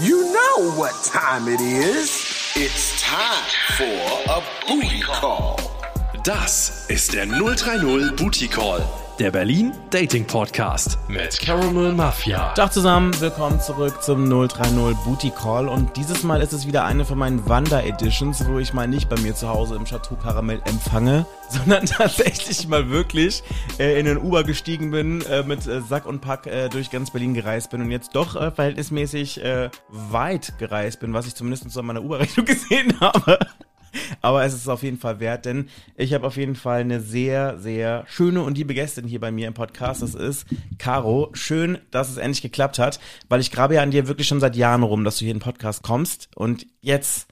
You know what time it is. It's time for a booty call. Das ist der 030 Booty Call, der Berlin Dating Podcast mit Caramel Mafia. Tag zusammen, willkommen zurück zum 030 Booty Call und dieses Mal ist es wieder eine von meinen Wander-Editions, wo ich mal nicht bei mir zu Hause im Chateau Caramel empfange, sondern tatsächlich mal wirklich äh, in den Uber gestiegen bin, äh, mit äh, Sack und Pack äh, durch ganz Berlin gereist bin und jetzt doch äh, verhältnismäßig äh, weit gereist bin, was ich zumindest so an meiner Uber-Rechnung gesehen habe. Aber es ist auf jeden Fall wert, denn ich habe auf jeden Fall eine sehr, sehr schöne und liebe Gästin hier bei mir im Podcast. Das ist Caro. Schön, dass es endlich geklappt hat, weil ich grabe ja an dir wirklich schon seit Jahren rum, dass du hier in den Podcast kommst. Und jetzt,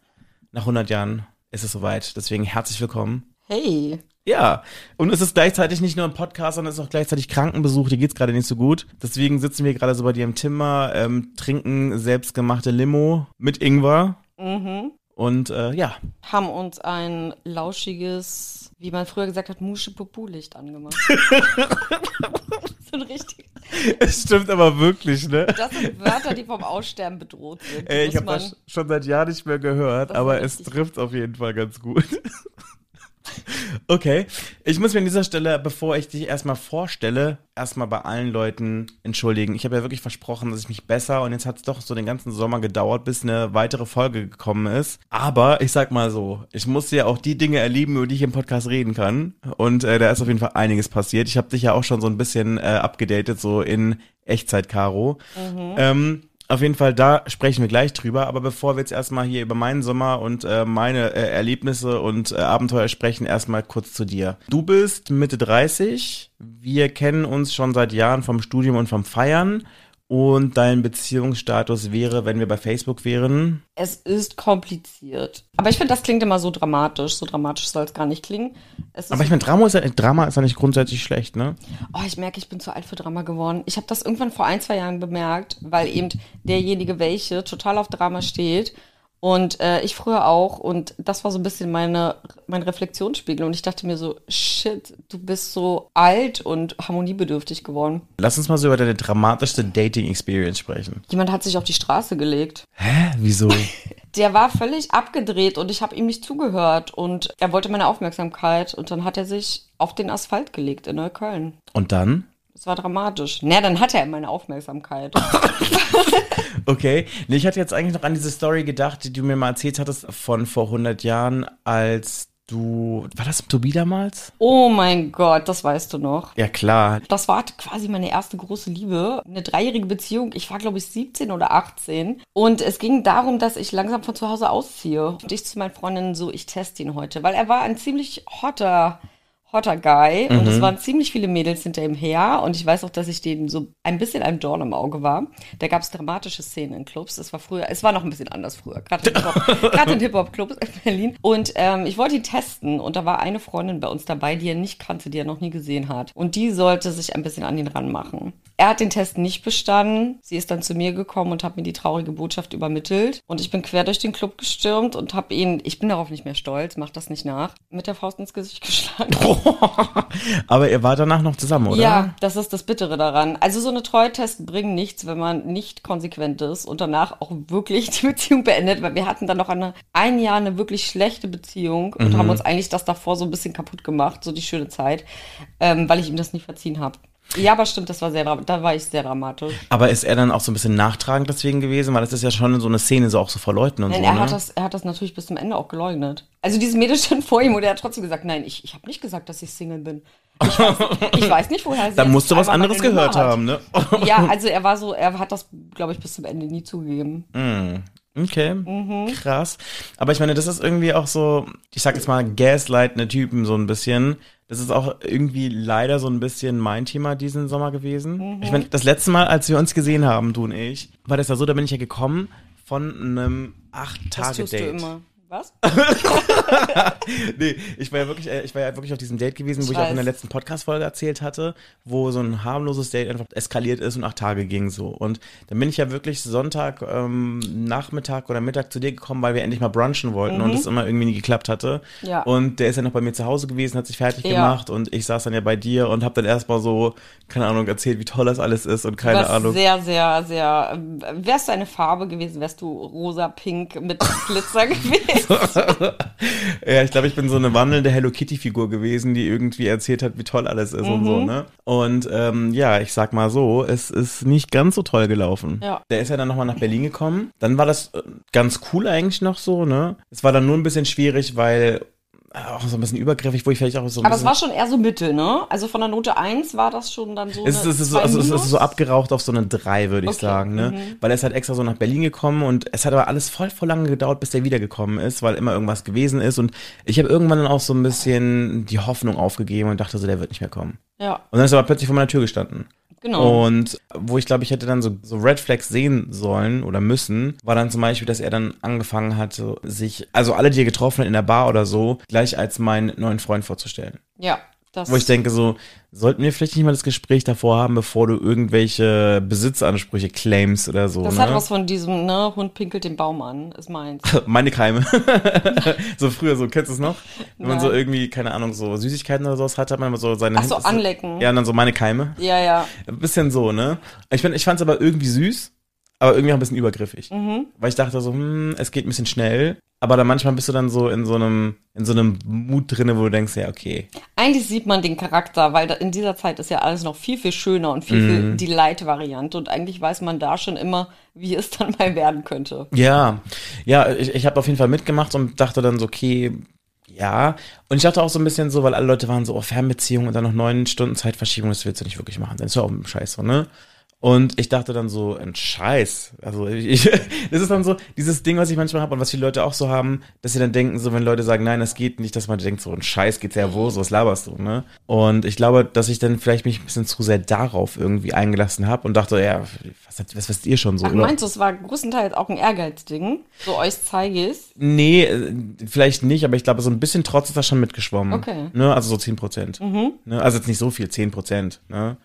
nach 100 Jahren, ist es soweit. Deswegen herzlich willkommen. Hey. Ja, und es ist gleichzeitig nicht nur ein Podcast, sondern es ist auch gleichzeitig Krankenbesuch. Dir geht's gerade nicht so gut. Deswegen sitzen wir gerade so bei dir im Zimmer, ähm, trinken selbstgemachte Limo mit Ingwer. Mhm. Und äh, ja, Haben uns ein lauschiges, wie man früher gesagt hat, Musche-Pupu-Licht angemacht. so ein richtig. es stimmt aber wirklich, ne? Das sind Wörter, die vom Aussterben bedroht sind. Ey, ich habe das schon seit Jahren nicht mehr gehört, aber es trifft auf jeden Fall ganz gut. Okay, ich muss mir an dieser Stelle, bevor ich dich erstmal vorstelle, erstmal bei allen Leuten entschuldigen. Ich habe ja wirklich versprochen, dass ich mich besser und jetzt hat es doch so den ganzen Sommer gedauert, bis eine weitere Folge gekommen ist. Aber ich sag mal so, ich musste ja auch die Dinge erleben, über die ich im Podcast reden kann. Und äh, da ist auf jeden Fall einiges passiert. Ich habe dich ja auch schon so ein bisschen äh, abgedatet, so in Echtzeit, Caro. Ähm, auf jeden Fall, da sprechen wir gleich drüber. Aber bevor wir jetzt erstmal hier über meinen Sommer und äh, meine äh, Erlebnisse und äh, Abenteuer sprechen, erstmal kurz zu dir. Du bist Mitte 30. Wir kennen uns schon seit Jahren vom Studium und vom Feiern. Und dein Beziehungsstatus wäre, wenn wir bei Facebook wären. Es ist kompliziert. Aber ich finde, das klingt immer so dramatisch. So dramatisch soll es gar nicht klingen. Aber ich meine, Drama ist ja, Drama ist ja nicht grundsätzlich schlecht, ne? Oh, ich merke, ich bin zu alt für Drama geworden. Ich habe das irgendwann vor ein, zwei Jahren bemerkt, weil eben derjenige, welche total auf Drama steht. Und äh, ich früher auch. Und das war so ein bisschen meine, mein Reflexionsspiegel. Und ich dachte mir so, shit, du bist so alt und harmoniebedürftig geworden. Lass uns mal so über deine dramatischste Dating-Experience sprechen. Jemand hat sich auf die Straße gelegt. Hä? Wieso? Der war völlig abgedreht und ich habe ihm nicht zugehört. Und er wollte meine Aufmerksamkeit. Und dann hat er sich auf den Asphalt gelegt in Neukölln. Und dann? Das war dramatisch. Na, dann hat er meine Aufmerksamkeit. Okay. Nee, ich hatte jetzt eigentlich noch an diese Story gedacht, die du mir mal erzählt hattest von vor 100 Jahren, als du, war das Tobi damals? Oh mein Gott, das weißt du noch. Ja, klar. Das war quasi meine erste große Liebe. Eine dreijährige Beziehung. Ich war, glaube ich, 17 oder 18. Und es ging darum, dass ich langsam von zu Hause ausziehe. Und ich zu meinen Freundinnen so, ich teste ihn heute. Weil er war ein ziemlich hotter, hotter Guy. Und es waren ziemlich viele Mädels hinter ihm her. Und ich weiß auch, dass ich denen so ein bisschen ein Dorn im Auge war. Da gab es dramatische Szenen in Clubs. Es war früher, es war noch ein bisschen anders früher. Gerade in Hip-Hop- gerade in Hip-Hop-Clubs in Berlin. Und ähm, ich wollte ihn testen. Und da war eine Freundin bei uns dabei, die er nicht kannte, die er noch nie gesehen hat. Und die sollte sich ein bisschen an ihn ranmachen. Er hat den Test nicht bestanden. Sie ist dann zu mir gekommen und hat mir die traurige Botschaft übermittelt. Und ich bin quer durch den Club gestürmt und habe ihn, ich bin darauf nicht mehr stolz, mach das nicht nach, mit der Faust ins Gesicht geschlagen. Aber ihr wart danach noch zusammen, oder? Ja, das ist das Bittere daran. Also so eine Treue-Tests bringen nichts, wenn man nicht konsequent ist und danach auch wirklich die Beziehung beendet, weil wir hatten dann noch eine, ein Jahr eine wirklich schlechte Beziehung und haben uns eigentlich das davor so ein bisschen kaputt gemacht, so die schöne Zeit, ähm, weil ich ihm das nicht verziehen habe. Ja, aber stimmt, das war sehr, da war ich sehr dramatisch. Aber ist er dann auch so ein bisschen nachtragend deswegen gewesen? Weil das ist ja schon so eine Szene, so auch so vor Leuten und Nein, so, er ne? hat das, er hat das natürlich bis zum Ende auch geleugnet. Also dieses Mädel stand vor ihm und er hat trotzdem gesagt, nein, ich, ich habe nicht gesagt, dass ich Single bin. Ich weiß, ich weiß nicht, woher sie da musst du was anderes gehört haben, ne? Ja, also er war so, er hat das, glaube ich, bis zum Ende nie zugegeben. Okay, Mhm. krass. Aber ich meine, das ist irgendwie auch so, ich sag jetzt mal, gaslightende Typen so ein bisschen. Das ist auch irgendwie leider so ein bisschen mein Thema diesen Sommer gewesen. Mhm. Ich meine, das letzte Mal, als wir uns gesehen haben, du und ich, war das ja so, da bin ich ja gekommen von einem Das tust du immer. Was? nee, ich war ja wirklich, äh, ich war ja wirklich auf diesem Date gewesen, wo Ich ich, auch in der letzten Podcast-Folge erzählt hatte, wo so ein harmloses Date einfach eskaliert ist und acht Tage ging so. Und dann bin ich ja wirklich Sonntag, ähm, Nachmittag oder Mittag zu dir gekommen, weil wir endlich mal brunchen wollten und es immer irgendwie nie geklappt hatte. Mhm. Ja. Und der ist ja noch bei mir zu Hause gewesen, hat sich fertig Ja. gemacht und ich saß dann ja bei dir und habe dann erstmal so, keine Ahnung, erzählt, wie toll das alles ist und keine was Ahnung. sehr, sehr, sehr. ähm, Wärst du eine Farbe gewesen, wärst du rosa, pink mit Glitzer gewesen. Ja, ich glaube, ich bin so eine wandelnde Hello Kitty-Figur gewesen, die irgendwie erzählt hat, wie toll alles ist und Mhm. so, ne? Und ähm, ja, ich sag mal so, es ist nicht ganz so toll gelaufen. Ja. Der ist ja dann nochmal nach Berlin gekommen. Dann war das äh, ganz cool eigentlich noch so, ne? Es war dann nur ein bisschen schwierig, weil auch so ein bisschen übergriffig, wo ich vielleicht auch so ein Aber es war schon eher so Mittel, ne? Also von der Note 1 war das schon dann so. es es, ist so, also es ist so abgeraucht auf so eine 3, würde ich Okay, Mhm. sagen, ne? Weil er ist halt extra so nach Berlin gekommen und es hat aber alles voll, voll lange gedauert, bis der wiedergekommen ist, weil immer irgendwas gewesen ist. Und ich habe irgendwann dann auch so ein bisschen die Hoffnung aufgegeben und dachte so, der wird nicht mehr kommen. Ja, Und dann ist er aber plötzlich vor meiner Tür gestanden. Genau. Und wo ich glaube, ich hätte dann so, so Red Flags sehen sollen oder müssen, war dann zum Beispiel, dass er dann angefangen hat, so sich, also alle, die er getroffen hat in der Bar oder so, gleich als meinen neuen Freund vorzustellen. ja, das. Wo ich denke so, sollten wir vielleicht nicht mal das Gespräch davor haben, bevor du irgendwelche Besitzansprüche claimst oder so. das ne? hat was von diesem, ne, Hund pinkelt den Baum an, ist meins. Meine Keime. so früher, so, kennst du es noch? Wenn man Nein. so irgendwie, keine Ahnung, so Süßigkeiten oder sowas hat, hat man immer so seine Ach so, Hände- anlecken. Ja, und dann so meine Keime. Ja, ja. Ein bisschen so, ne? Ich, find, ich fand es aber irgendwie süß, aber irgendwie auch ein bisschen übergriffig. Mhm. Weil ich dachte so, hm, es geht ein bisschen schnell. Aber dann manchmal bist du dann so in so einem, in so einem Mut drinne, wo du denkst, ja, okay. Eigentlich sieht man den Charakter, weil in dieser Zeit ist ja alles noch viel, viel schöner und viel, Mhm. viel die Light-Variante. Und eigentlich weiß man da schon immer, wie es dann mal werden könnte. Ja, ja, ich, ich habe auf jeden Fall mitgemacht und dachte dann so, okay, ja. Und ich dachte auch so ein bisschen so, weil alle Leute waren so, oh, Fernbeziehung und dann noch neun Stunden Zeitverschiebung, das willst du nicht wirklich machen. Dann ist ja auch ein Scheiß so, ne? Und ich dachte dann so, ein Scheiß. Also ich, das ist dann so dieses Ding, was ich manchmal habe und was viele Leute auch so haben, dass sie dann denken, so wenn Leute sagen, nein, das geht nicht, dass man denkt, so ein Scheiß geht's ja wo, so was laberst du, ne? Und ich glaube, dass ich dann vielleicht mich ein bisschen zu sehr darauf irgendwie eingelassen habe und dachte, ja, was, was wisst ihr schon so? Ach, meinst du, es war größtenteils auch ein Ehrgeizding? So euch zeige ich's. Nee, äh, vielleicht nicht, aber ich glaube, so ein bisschen Trotz ist da schon mitgeschwommen. Okay. Ne? Also so 10 Prozent. Ne? Also jetzt nicht so viel, 10 Prozent. Ne?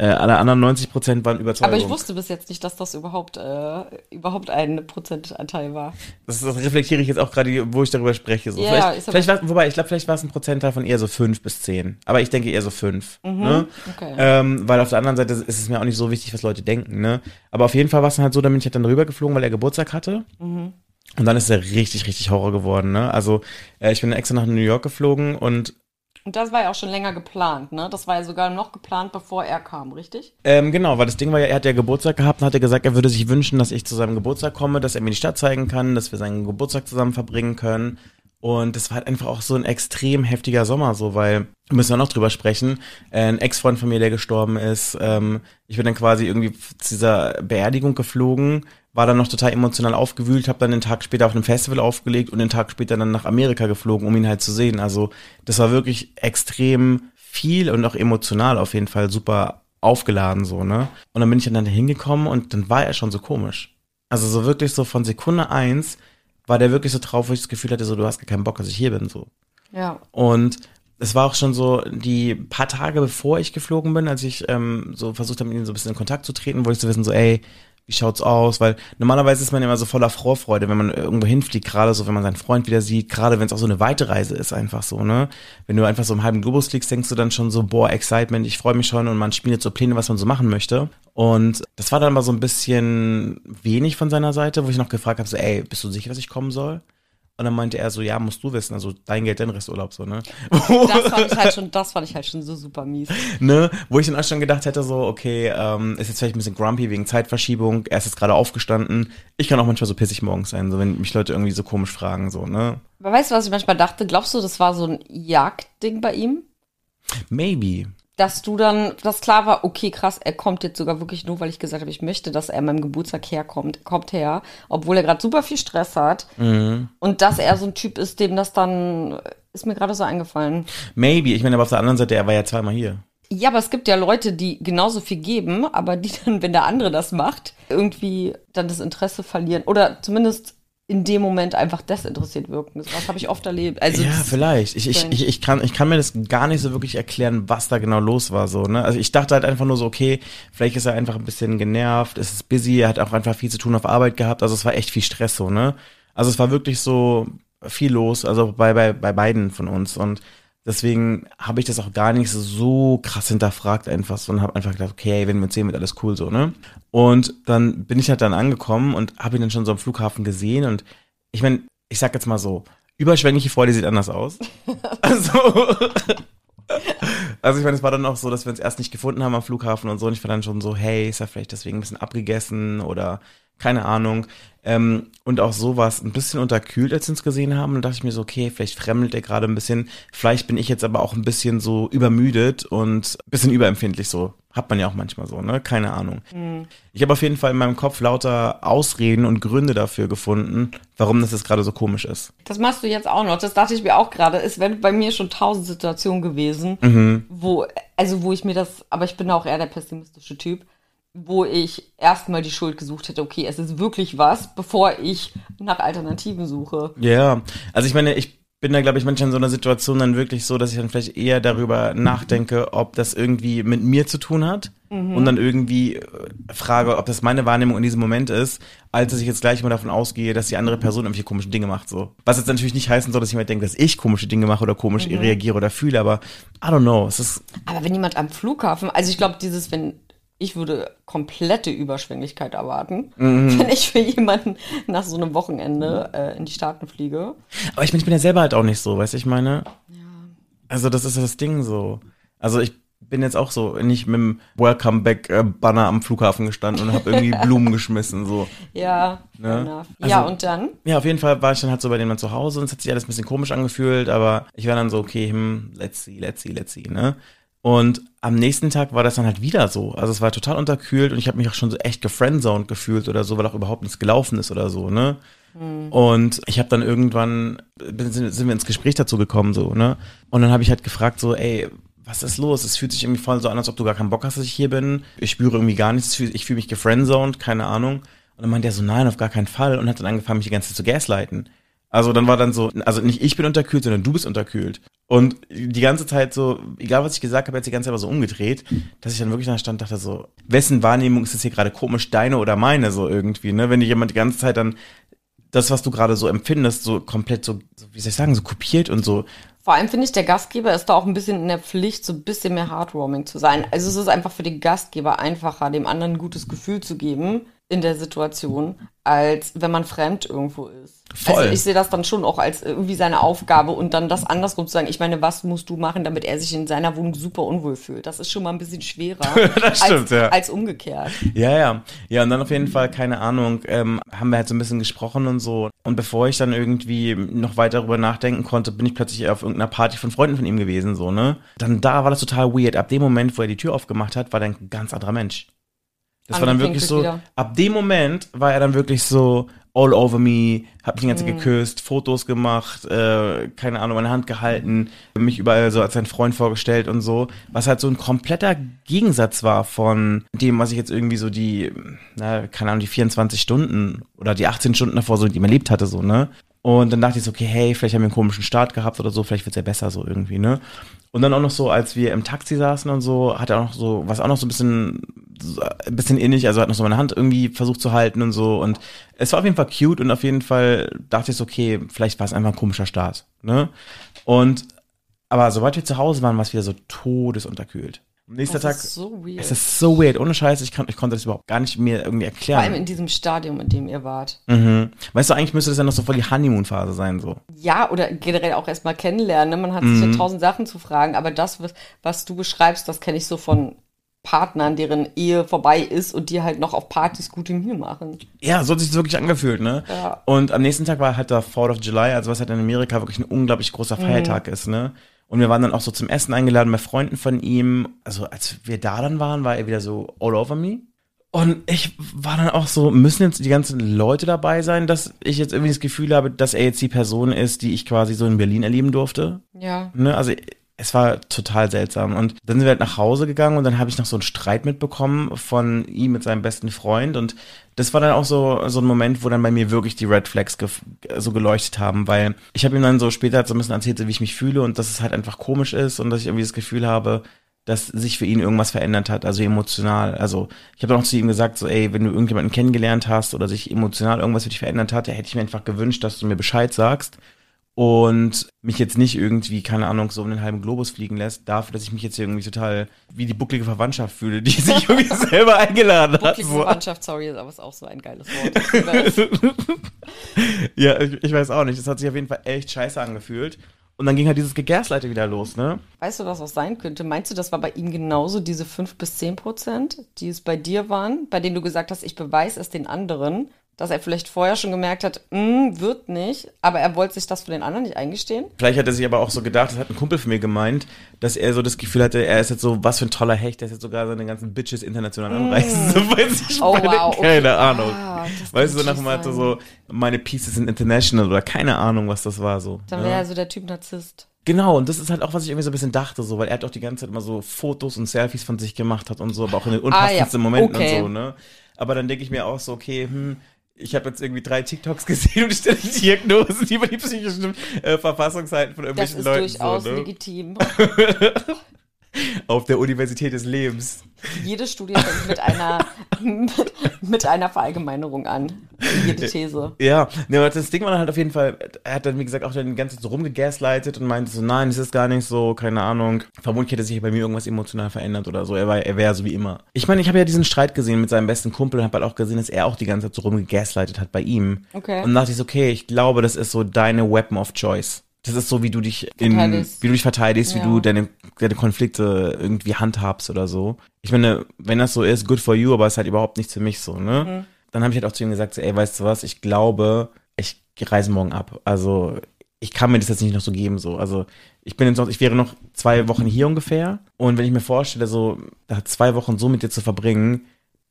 Äh, alle anderen 90 Prozent waren Überzeugung. Aber ich wusste bis jetzt nicht, dass das überhaupt, äh, überhaupt ein Prozentanteil war. Das, das reflektiere ich jetzt auch gerade, wo ich darüber spreche. So. Ja, vielleicht, vielleicht war, wobei, ich glaube, vielleicht war es ein Prozentteil von eher so 5 bis 10. Aber ich denke eher so 5. Ne? okay. Ähm, weil auf der anderen Seite ist es mir auch nicht so wichtig, was Leute denken. Ne? Aber auf jeden Fall war es dann halt so, dann bin ich halt dann rübergeflogen, weil er Geburtstag hatte. Und dann ist er richtig, richtig Horror geworden. Ne? Also äh, ich bin extra nach New York geflogen und Und das war ja auch schon länger geplant, ne? Das war ja sogar noch geplant, bevor er kam, richtig? Ähm, genau, weil das Ding war ja, er hat ja Geburtstag gehabt und hat ja gesagt, er würde sich wünschen, dass ich zu seinem Geburtstag komme, dass er mir die Stadt zeigen kann, dass wir seinen Geburtstag zusammen verbringen können. Und das war halt einfach auch so ein extrem heftiger Sommer, so, weil, wir müssen ja noch drüber sprechen, ein Ex-Freund von mir, der gestorben ist, ähm, ich bin dann quasi irgendwie zu dieser Beerdigung geflogen, war dann noch total emotional aufgewühlt, habe dann den Tag später auf einem Festival aufgelegt und den Tag später dann nach Amerika geflogen, um ihn halt zu sehen. Also das war wirklich extrem viel und auch emotional auf jeden Fall super aufgeladen so, ne? Und dann bin ich dann da hingekommen und dann war er schon so komisch. Also so wirklich so von Sekunde eins war der wirklich so drauf, wo ich das Gefühl hatte, so du hast gar keinen Bock, dass ich hier bin, so. Ja. Und es war auch schon so die paar Tage bevor ich geflogen bin, als ich ähm, so versucht habe, mit ihm so ein bisschen in Kontakt zu treten, wollte ich so wissen, so, ey, wie schaut's aus? Weil normalerweise ist man immer so voller Vorfreude, wenn man irgendwo hinfliegt, gerade so, wenn man seinen Freund wieder sieht, gerade wenn es auch so eine weite Reise ist, einfach so, ne? Wenn du einfach so im halben Globus fliegst, denkst du dann schon so, boah, Excitement, ich freue mich schon und man spielt so Pläne, was man so machen möchte. Und das war dann mal so ein bisschen wenig von seiner Seite, wo ich noch gefragt habe, so, ey, bist du sicher, dass ich kommen soll? Und dann meinte er so, ja, musst du wissen, also dein Geld, dein Resturlaub, so, ne? Das fand ich halt schon, das fand ich halt schon so super mies. ne? Wo ich dann auch schon gedacht hätte, so, okay, ähm, ist jetzt vielleicht ein bisschen grumpy wegen Zeitverschiebung, er ist jetzt gerade aufgestanden. Ich kann auch manchmal so pissig morgens sein, so wenn mich Leute irgendwie so komisch fragen, so, ne? Aber weißt du, was ich manchmal dachte? Glaubst du, das war so ein Jagdding bei ihm? Maybe. Dass du dann, dass klar war, okay, krass, er kommt jetzt sogar wirklich nur, weil ich gesagt habe, ich möchte, dass er an meinem Geburtstag herkommt. Er kommt her, obwohl er gerade super viel Stress hat. Und dass er so ein Typ ist, dem das dann, ist mir gerade so eingefallen. Maybe. Ich meine, aber auf der anderen Seite, er war ja zweimal hier. Ja, aber es gibt ja Leute, die genauso viel geben, aber die dann, wenn der andere das macht, irgendwie dann das Interesse verlieren. Oder zumindest in dem Moment einfach desinteressiert wirken. Das habe ich oft erlebt. Also ja, vielleicht. Ich, ich, ich, ich, kann, ich kann mir das gar nicht so wirklich erklären, was da genau los war. So, ne? Also ich dachte halt einfach nur so, okay, vielleicht ist er einfach ein bisschen genervt, es ist busy, er hat auch einfach viel zu tun auf Arbeit gehabt. Also es war echt viel Stress so, ne? Also es war wirklich so viel los, also bei, bei, bei beiden von uns. Und deswegen habe ich das auch gar nicht so krass hinterfragt einfach so und habe einfach gedacht, okay, wenn wir uns sehen, wird alles cool so, ne? Und dann bin ich halt dann angekommen und habe ihn dann schon so am Flughafen gesehen und ich meine, ich sag jetzt mal so, überschwängliche Freude sieht anders aus. Also, also ich meine, es war dann auch so, dass wir uns erst nicht gefunden haben am Flughafen und so. Und ich war dann schon so, hey, ist er vielleicht deswegen ein bisschen abgegessen oder keine Ahnung. Ähm, und auch so war es ein bisschen unterkühlt, als wir uns gesehen haben. Und dachte ich mir so, okay, vielleicht fremdelt er gerade ein bisschen. Vielleicht bin ich jetzt aber auch ein bisschen so übermüdet und ein bisschen überempfindlich so. Hat man ja auch manchmal so, ne? Keine Ahnung. Ich habe auf jeden Fall in meinem Kopf lauter Ausreden und Gründe dafür gefunden, warum das jetzt gerade so komisch ist. Das machst du jetzt auch noch. Das dachte ich mir auch gerade. Es wären bei mir schon tausend Situationen gewesen, Mhm. wo, also wo ich mir das, aber ich bin auch eher der pessimistische Typ, wo ich erstmal die Schuld gesucht hätte, okay, es ist wirklich was, bevor ich nach Alternativen suche. Ja, also ich meine, ich bin da, glaube ich, manchmal in so einer Situation dann wirklich so, dass ich dann vielleicht eher darüber nachdenke, ob das irgendwie mit mir zu tun hat und dann irgendwie äh, frage, ob das meine Wahrnehmung in diesem Moment ist, als dass ich jetzt gleich mal davon ausgehe, dass die andere Person irgendwelche komischen Dinge macht. So. Was jetzt natürlich nicht heißen soll, dass jemand denkt, dass ich komische Dinge mache oder komisch reagiere oder fühle, aber I don't know. Es ist, Aber wenn jemand am Flughafen, also ich glaube, dieses, wenn ich würde komplette Überschwänglichkeit erwarten, Mhm. wenn ich für jemanden nach so einem Wochenende äh, in die Staaten fliege. aber ich meine, ich bin ja selber halt auch nicht so, weißt du, ich meine? Also das ist das Ding so. Also ich bin jetzt auch so nicht mit dem Welcome Back Banner am Flughafen gestanden und habe irgendwie Blumen geschmissen so. Ja, Ne? Also- ja, und dann? Ja, auf jeden Fall war ich dann halt so bei denen zu Hause und es hat sich alles ein bisschen komisch angefühlt, aber ich war dann so, okay, hm, let's see, let's see, let's see, ne? Und am nächsten Tag war das dann halt wieder so. Also es war total unterkühlt und ich habe mich auch schon so echt gefriendzoned gefühlt oder so, weil auch überhaupt nichts gelaufen ist oder so, ne? Und ich habe dann irgendwann, sind, sind wir ins Gespräch dazu gekommen, so, ne? Und dann habe ich halt gefragt, so, ey, was ist los? Es fühlt sich irgendwie voll so an, als ob du gar keinen Bock hast, dass ich hier bin. Ich spüre irgendwie gar nichts, ich fühle mich gefriendzoned, keine Ahnung. Und dann meinte er so, nein, auf gar keinen Fall. Und hat dann angefangen, mich die ganze Zeit zu gaslighten. Also dann war dann so, also nicht ich bin unterkühlt, sondern du bist unterkühlt. Und die ganze Zeit so, egal was ich gesagt habe, hat die ganze Zeit aber so umgedreht, dass ich dann wirklich da stand dachte so, wessen Wahrnehmung ist das hier gerade komisch, deine oder meine so irgendwie, ne? Wenn dir jemand die ganze Zeit dann das, was du gerade so empfindest, so komplett so, wie soll ich sagen, so kopiert und so. Vor allem finde ich, der Gastgeber ist da auch ein bisschen in der Pflicht, so ein bisschen mehr Heartwarming zu sein. Also es ist einfach für den Gastgeber einfacher, dem anderen ein gutes Gefühl zu geben in der Situation, als wenn man fremd irgendwo ist. Voll. Also ich sehe das dann schon auch als irgendwie seine Aufgabe und dann das andersrum zu sagen, ich meine, was musst du machen, damit er sich in seiner Wohnung super unwohl fühlt? Das ist schon mal ein bisschen schwerer Das stimmt, als, ja. als umgekehrt. Ja, ja. Ja, und dann auf jeden Fall, keine Ahnung, ähm, haben wir halt so ein bisschen gesprochen und so. Und bevor ich dann irgendwie noch weiter darüber nachdenken konnte, bin ich plötzlich auf irgendeiner Party von Freunden von ihm gewesen, so, ne? Dann da war das total weird. Ab dem Moment, wo er die Tür aufgemacht hat, war er ein ganz anderer Mensch. Das war dann wirklich so, wieder. ab dem Moment war er dann wirklich so all over me, hat mich die ganze Zeit geküsst, Fotos gemacht, äh, keine Ahnung, meine Hand gehalten, mich überall so als sein Freund vorgestellt und so, was halt so ein kompletter Gegensatz war von dem, was ich jetzt irgendwie so die, na, keine Ahnung, die 24 Stunden oder die 18 Stunden davor so, die man erlebt hatte, so, ne? Und dann dachte ich so, okay, hey, vielleicht haben wir einen komischen Start gehabt oder so, vielleicht wird's ja besser so irgendwie, ne? Und dann auch noch so, als wir im Taxi saßen und so, hat er auch noch so, was auch noch so ein bisschen, ein bisschen innig, also hat noch so meine Hand irgendwie versucht zu halten und so. Und es war auf jeden Fall cute und auf jeden Fall dachte ich so, okay, vielleicht war es einfach ein komischer Start, ne? Und, aber sobald wir zu Hause waren, war es wieder so todesunterkühlt. Am nächsten Das Tag, ist so weird. es ist so weird, ohne Scheiß, ich, kann, ich konnte das überhaupt gar nicht mir irgendwie Vor allem erklären. in diesem Stadium, in dem ihr wart. Mhm. Weißt du, eigentlich müsste das ja noch so voll die Honeymoon-Phase sein, so. Ja, oder generell auch erstmal kennenlernen. Ne? Man hat sich ja tausend Sachen zu fragen, aber das, was, was du beschreibst, das kenne ich so von Partnern, deren Ehe vorbei ist und die halt noch auf Partys gute Mühe machen. Ja, so hat sich das wirklich angefühlt, ne? Ja. Und am nächsten Tag war halt der 4th of July, also was halt in Amerika wirklich ein unglaublich großer Feiertag ist, ne? Und wir waren dann auch so zum Essen eingeladen bei Freunden von ihm. Also als wir da dann waren, war er wieder so all over me. Und ich war dann auch so, müssen jetzt die ganzen Leute dabei sein, dass ich jetzt irgendwie das Gefühl habe, dass er jetzt die Person ist, die ich quasi so in Berlin erleben durfte? Ja. Ne? Also es war total seltsam. Und dann sind wir halt nach Hause gegangen und dann habe ich noch so einen Streit mitbekommen von ihm mit seinem besten Freund. Und das war dann auch so, so ein Moment, wo dann bei mir wirklich die Red Flags so geleuchtet haben, weil ich habe ihm dann so später so ein bisschen erzählt, wie ich mich fühle und dass es halt einfach komisch ist und dass ich irgendwie das Gefühl habe, dass sich für ihn irgendwas verändert hat, also emotional. Also ich habe auch zu ihm gesagt, so ey, wenn du irgendjemanden kennengelernt hast oder sich emotional irgendwas für dich verändert hat, hätte ich mir einfach gewünscht, dass du mir Bescheid sagst und mich jetzt nicht irgendwie, keine Ahnung, so um den halben Globus fliegen lässt, dafür, dass ich mich jetzt irgendwie total wie die bucklige Verwandtschaft fühle, die sich irgendwie selber eingeladen hat. Bucklige. Verwandtschaft, sorry, aber ist auch so ein geiles Wort. Ja, ich, ich weiß auch nicht. Das hat sich auf jeden Fall echt scheiße angefühlt. Und dann ging halt dieses Gegasleite wieder los, ne? Weißt du, was das sein könnte? Meinst du, das war bei ihm genauso diese 5 bis 10 Prozent, die es bei dir waren, bei denen du gesagt hast, ich beweise es den anderen, dass er vielleicht vorher schon gemerkt hat, "Mm, wird nicht, aber er wollte sich das für den anderen nicht eingestehen? Vielleicht hat er sich aber auch so gedacht, das hat ein Kumpel von mir gemeint, dass er so das Gefühl hatte, er ist jetzt so, was für ein toller Hecht, der ist jetzt sogar seine ganzen Bitches international anreisen. So weiß ich Oh, meine, wow, okay. keine Ahnung. Ah, weißt du, so nach dem Motto so, meine Pieces sind international oder keine Ahnung, was das war so. Dann ja. wäre er so der Typ Narzisst. Genau, und das ist halt auch, was ich irgendwie so ein bisschen dachte, so, weil er hat auch die ganze Zeit immer so Fotos und Selfies von sich gemacht hat und so, aber auch in den unpassendsten Ah, ja. Momenten Okay. und so, ne? Aber dann denke ich mir auch so, okay, hm, ich habe jetzt irgendwie drei TikToks gesehen und ich stelle Diagnosen über die psychischen äh, Verfassungshalten von Das irgendwelchen ist Leuten durchaus so, ne? legitim. Auf der Universität des Lebens. Jede Studie fängt mit einer, mit, mit einer Verallgemeinerung an. Jede These. Ja, ne, das Ding war dann halt auf jeden Fall, er hat dann, wie gesagt, auch dann die ganze Zeit so rumgegaslightet und meinte so, nein, es ist gar nicht so, keine Ahnung. Vermutlich hätte sich bei mir irgendwas emotional verändert oder so. Er war, er wäre so wie immer. Ich meine, ich habe ja diesen Streit gesehen mit seinem besten Kumpel und habe halt auch gesehen, dass er auch die ganze Zeit so rumgegaslightet hat bei ihm. Okay. Und dachte ich so, okay, ich glaube, das ist so deine Weapon of choice. Das ist so, wie du dich in, wie du dich verteidigst, wie Ja. du deine, deine Konflikte irgendwie handhabst oder so. Ich meine, wenn das so ist, good for you, aber es ist halt überhaupt nichts für mich so, ne? Mhm. Dann habe ich halt auch zu ihm gesagt, so, ey, weißt du was, ich glaube, ich reise morgen ab. Also, ich kann mir das jetzt nicht noch so geben, so. Also, ich bin jetzt noch, ich wäre noch zwei Wochen hier ungefähr. Und wenn ich mir vorstelle, so, da zwei Wochen so mit dir zu verbringen,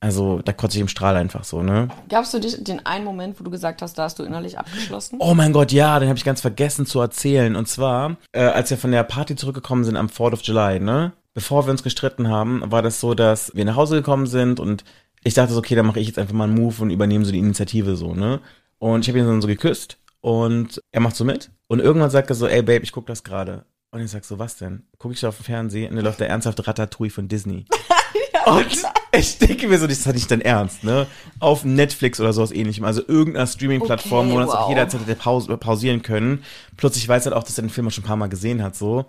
also, da kotze ich im Strahl einfach so, ne? Gabst du dich den einen Moment, wo du gesagt hast, da hast du innerlich abgeschlossen? Oh mein Gott, ja, den habe ich ganz vergessen zu erzählen. Und zwar, äh, als wir von der Party zurückgekommen sind am 4th of July, ne? Bevor wir uns gestritten haben, war das so, dass wir nach Hause gekommen sind und ich dachte so, okay, dann mache ich jetzt einfach mal einen Move und übernehme so die Initiative so, ne? Und ich habe ihn dann so geküsst und er macht so mit. Und irgendwann sagt er so, ey Babe, ich guck das gerade. Und ich sag so, was denn? Guck ich da auf dem Fernsehen und da läuft der ernsthafte Ratatouille von Disney. Und ich denke mir so, das ist halt nicht dein Ernst, ne? Auf Netflix oder sowas ähnlichem, also irgendeiner Streaming-Plattform, Okay, wo man das auch wow. jederzeit hätte paus pausieren können. Plötzlich weiß halt auch, dass er den Film auch schon ein paar Mal gesehen hat, so.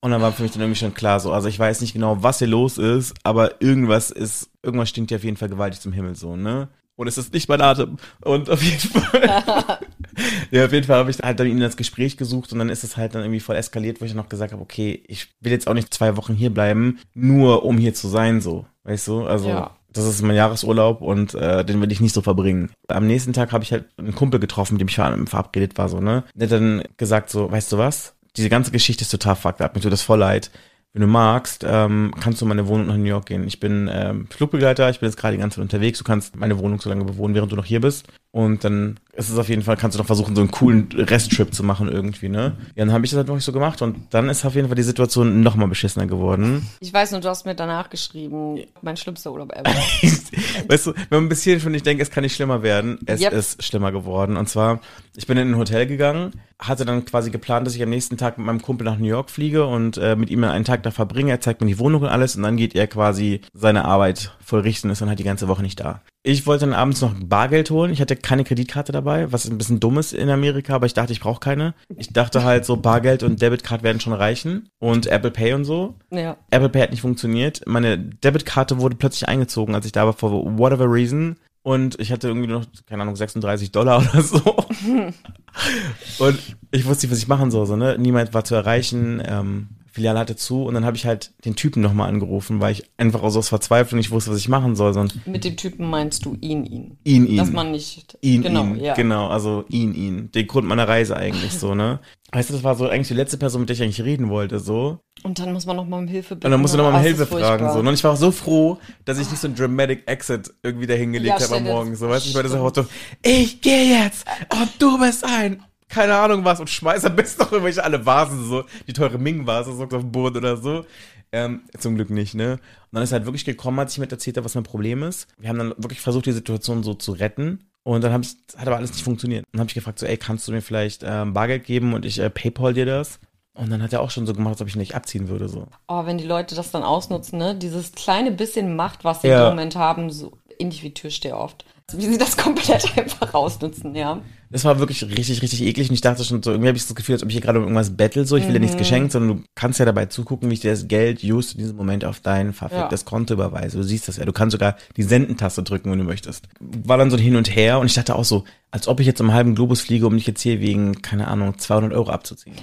Und dann war für mich dann irgendwie schon klar, so, also ich weiß nicht genau, was hier los ist, aber irgendwas ist, irgendwas stinkt ja auf jeden Fall gewaltig zum Himmel, so, ne? Und es ist nicht mein Atem. Und auf jeden Fall. ja, auf jeden Fall habe ich halt dann ihn das Gespräch gesucht und dann ist es halt dann irgendwie voll eskaliert, wo ich dann noch gesagt habe, okay, ich will jetzt auch nicht zwei Wochen hier bleiben, nur um hier zu sein, so. Weißt du? Also. Ja. Das ist mein Jahresurlaub und äh, den will ich nicht so verbringen. Am nächsten Tag habe ich halt einen Kumpel getroffen, mit dem ich ver verabredet war, so, ne? Der hat dann gesagt, so, weißt du was? Diese ganze Geschichte ist total fucked up. Mir tut das voll leid. Wenn du magst, ähm, kannst du in meine Wohnung nach New York gehen. Ich bin ähm, Flugbegleiter, ich bin jetzt gerade die ganze Zeit unterwegs. Du kannst meine Wohnung so lange bewohnen, während du noch hier bist. Und dann ist es auf jeden Fall, kannst du noch versuchen, so einen coolen Resttrip zu machen irgendwie, ne? Ja, dann habe ich das halt noch nicht so gemacht und dann ist auf jeden Fall die Situation noch mal beschissener geworden. Ich weiß nur, du hast mir danach geschrieben, mein schlimmster Urlaub ever. weißt du, wenn man bis hierhin schon nicht denkt, es kann nicht schlimmer werden, es Yep. ist schlimmer geworden. Und zwar, ich bin in ein Hotel gegangen, hatte dann quasi geplant, dass ich am nächsten Tag mit meinem Kumpel nach New York fliege und äh, mit ihm einen Tag da verbringe. Er zeigt mir die Wohnung und alles und dann geht er quasi seine Arbeit vollrichten und ist dann halt die ganze Woche nicht da. Ich wollte dann abends noch Bargeld holen. Ich hatte keine Kreditkarte dabei, was ein bisschen dumm ist in Amerika, aber ich dachte, ich brauche keine. Ich dachte halt so, Bargeld und Debitcard werden schon reichen und Apple Pay und so. ja. Apple Pay hat nicht funktioniert. Meine Debitkarte wurde plötzlich eingezogen, als ich da war, for whatever reason. Und ich hatte irgendwie noch, keine Ahnung, 36 Dollar oder so. und ich wusste nicht, was ich machen soll. So, ne? Niemand war zu erreichen. Ähm, Filiale hatte zu. Und dann habe ich halt den Typen nochmal angerufen, weil ich einfach aus aus Verzweiflung nicht wusste, was ich machen soll. Sondern Mit dem Typen meinst du ihn, ihn. ihn, ihn. Dass man nicht. ihn, genau, ihn. ja. Genau, also ihn, ihn. Den Grund meiner Reise eigentlich so, ne? Weißt du, das war so eigentlich die letzte Person, mit der ich eigentlich reden wollte, so. Und dann muss man noch mal um Hilfe bitten. Und dann musst du nochmal um Oh, Hilfe fragen. So. Und ich war auch so froh, dass ich nicht so ein Dramatic Exit irgendwie dahin gelegt Ja, habe am Morgen. So, weißt du, ich war das auch so, ich gehe jetzt und du bist ein keine Ahnung was und schmeißt am besten noch irgendwelche alle Vasen, so, die teure Ming-Vase, so auf den Boden oder so. Ähm, zum Glück nicht, ne? Und dann ist halt wirklich gekommen, als ich mit erzählt habe, was mein Problem ist. Wir haben dann wirklich versucht, die Situation so zu retten. Und dann ich, hat aber alles nicht funktioniert. Dann habe ich gefragt, so, ey, kannst du mir vielleicht ähm, Bargeld geben und ich äh, Paypal dir das? Und dann hat er auch schon so gemacht, als ob ich ihn nicht abziehen würde, so. Oh, wenn die Leute das dann ausnutzen, ne? Dieses kleine bisschen Macht, was sie Ja. im Moment haben, so ähnlich wie Türsteher oft. Wie sie das komplett einfach ausnutzen, ja. Das war wirklich richtig, richtig eklig und ich dachte schon so, irgendwie habe ich das Gefühl, als ob ich hier gerade um irgendwas bettel, so, ich will dir Mhm. nichts geschenkt, sondern du kannst ja dabei zugucken, wie ich dir das Geld just in diesem Moment auf dein verficktes Konto überweise. Du siehst das ja, du kannst sogar die Sendentaste drücken, wenn du möchtest. War dann so ein Hin und Her und ich dachte auch so, als ob ich jetzt im halben Globus fliege, um dich jetzt hier wegen, keine Ahnung, 200 Euro abzuziehen.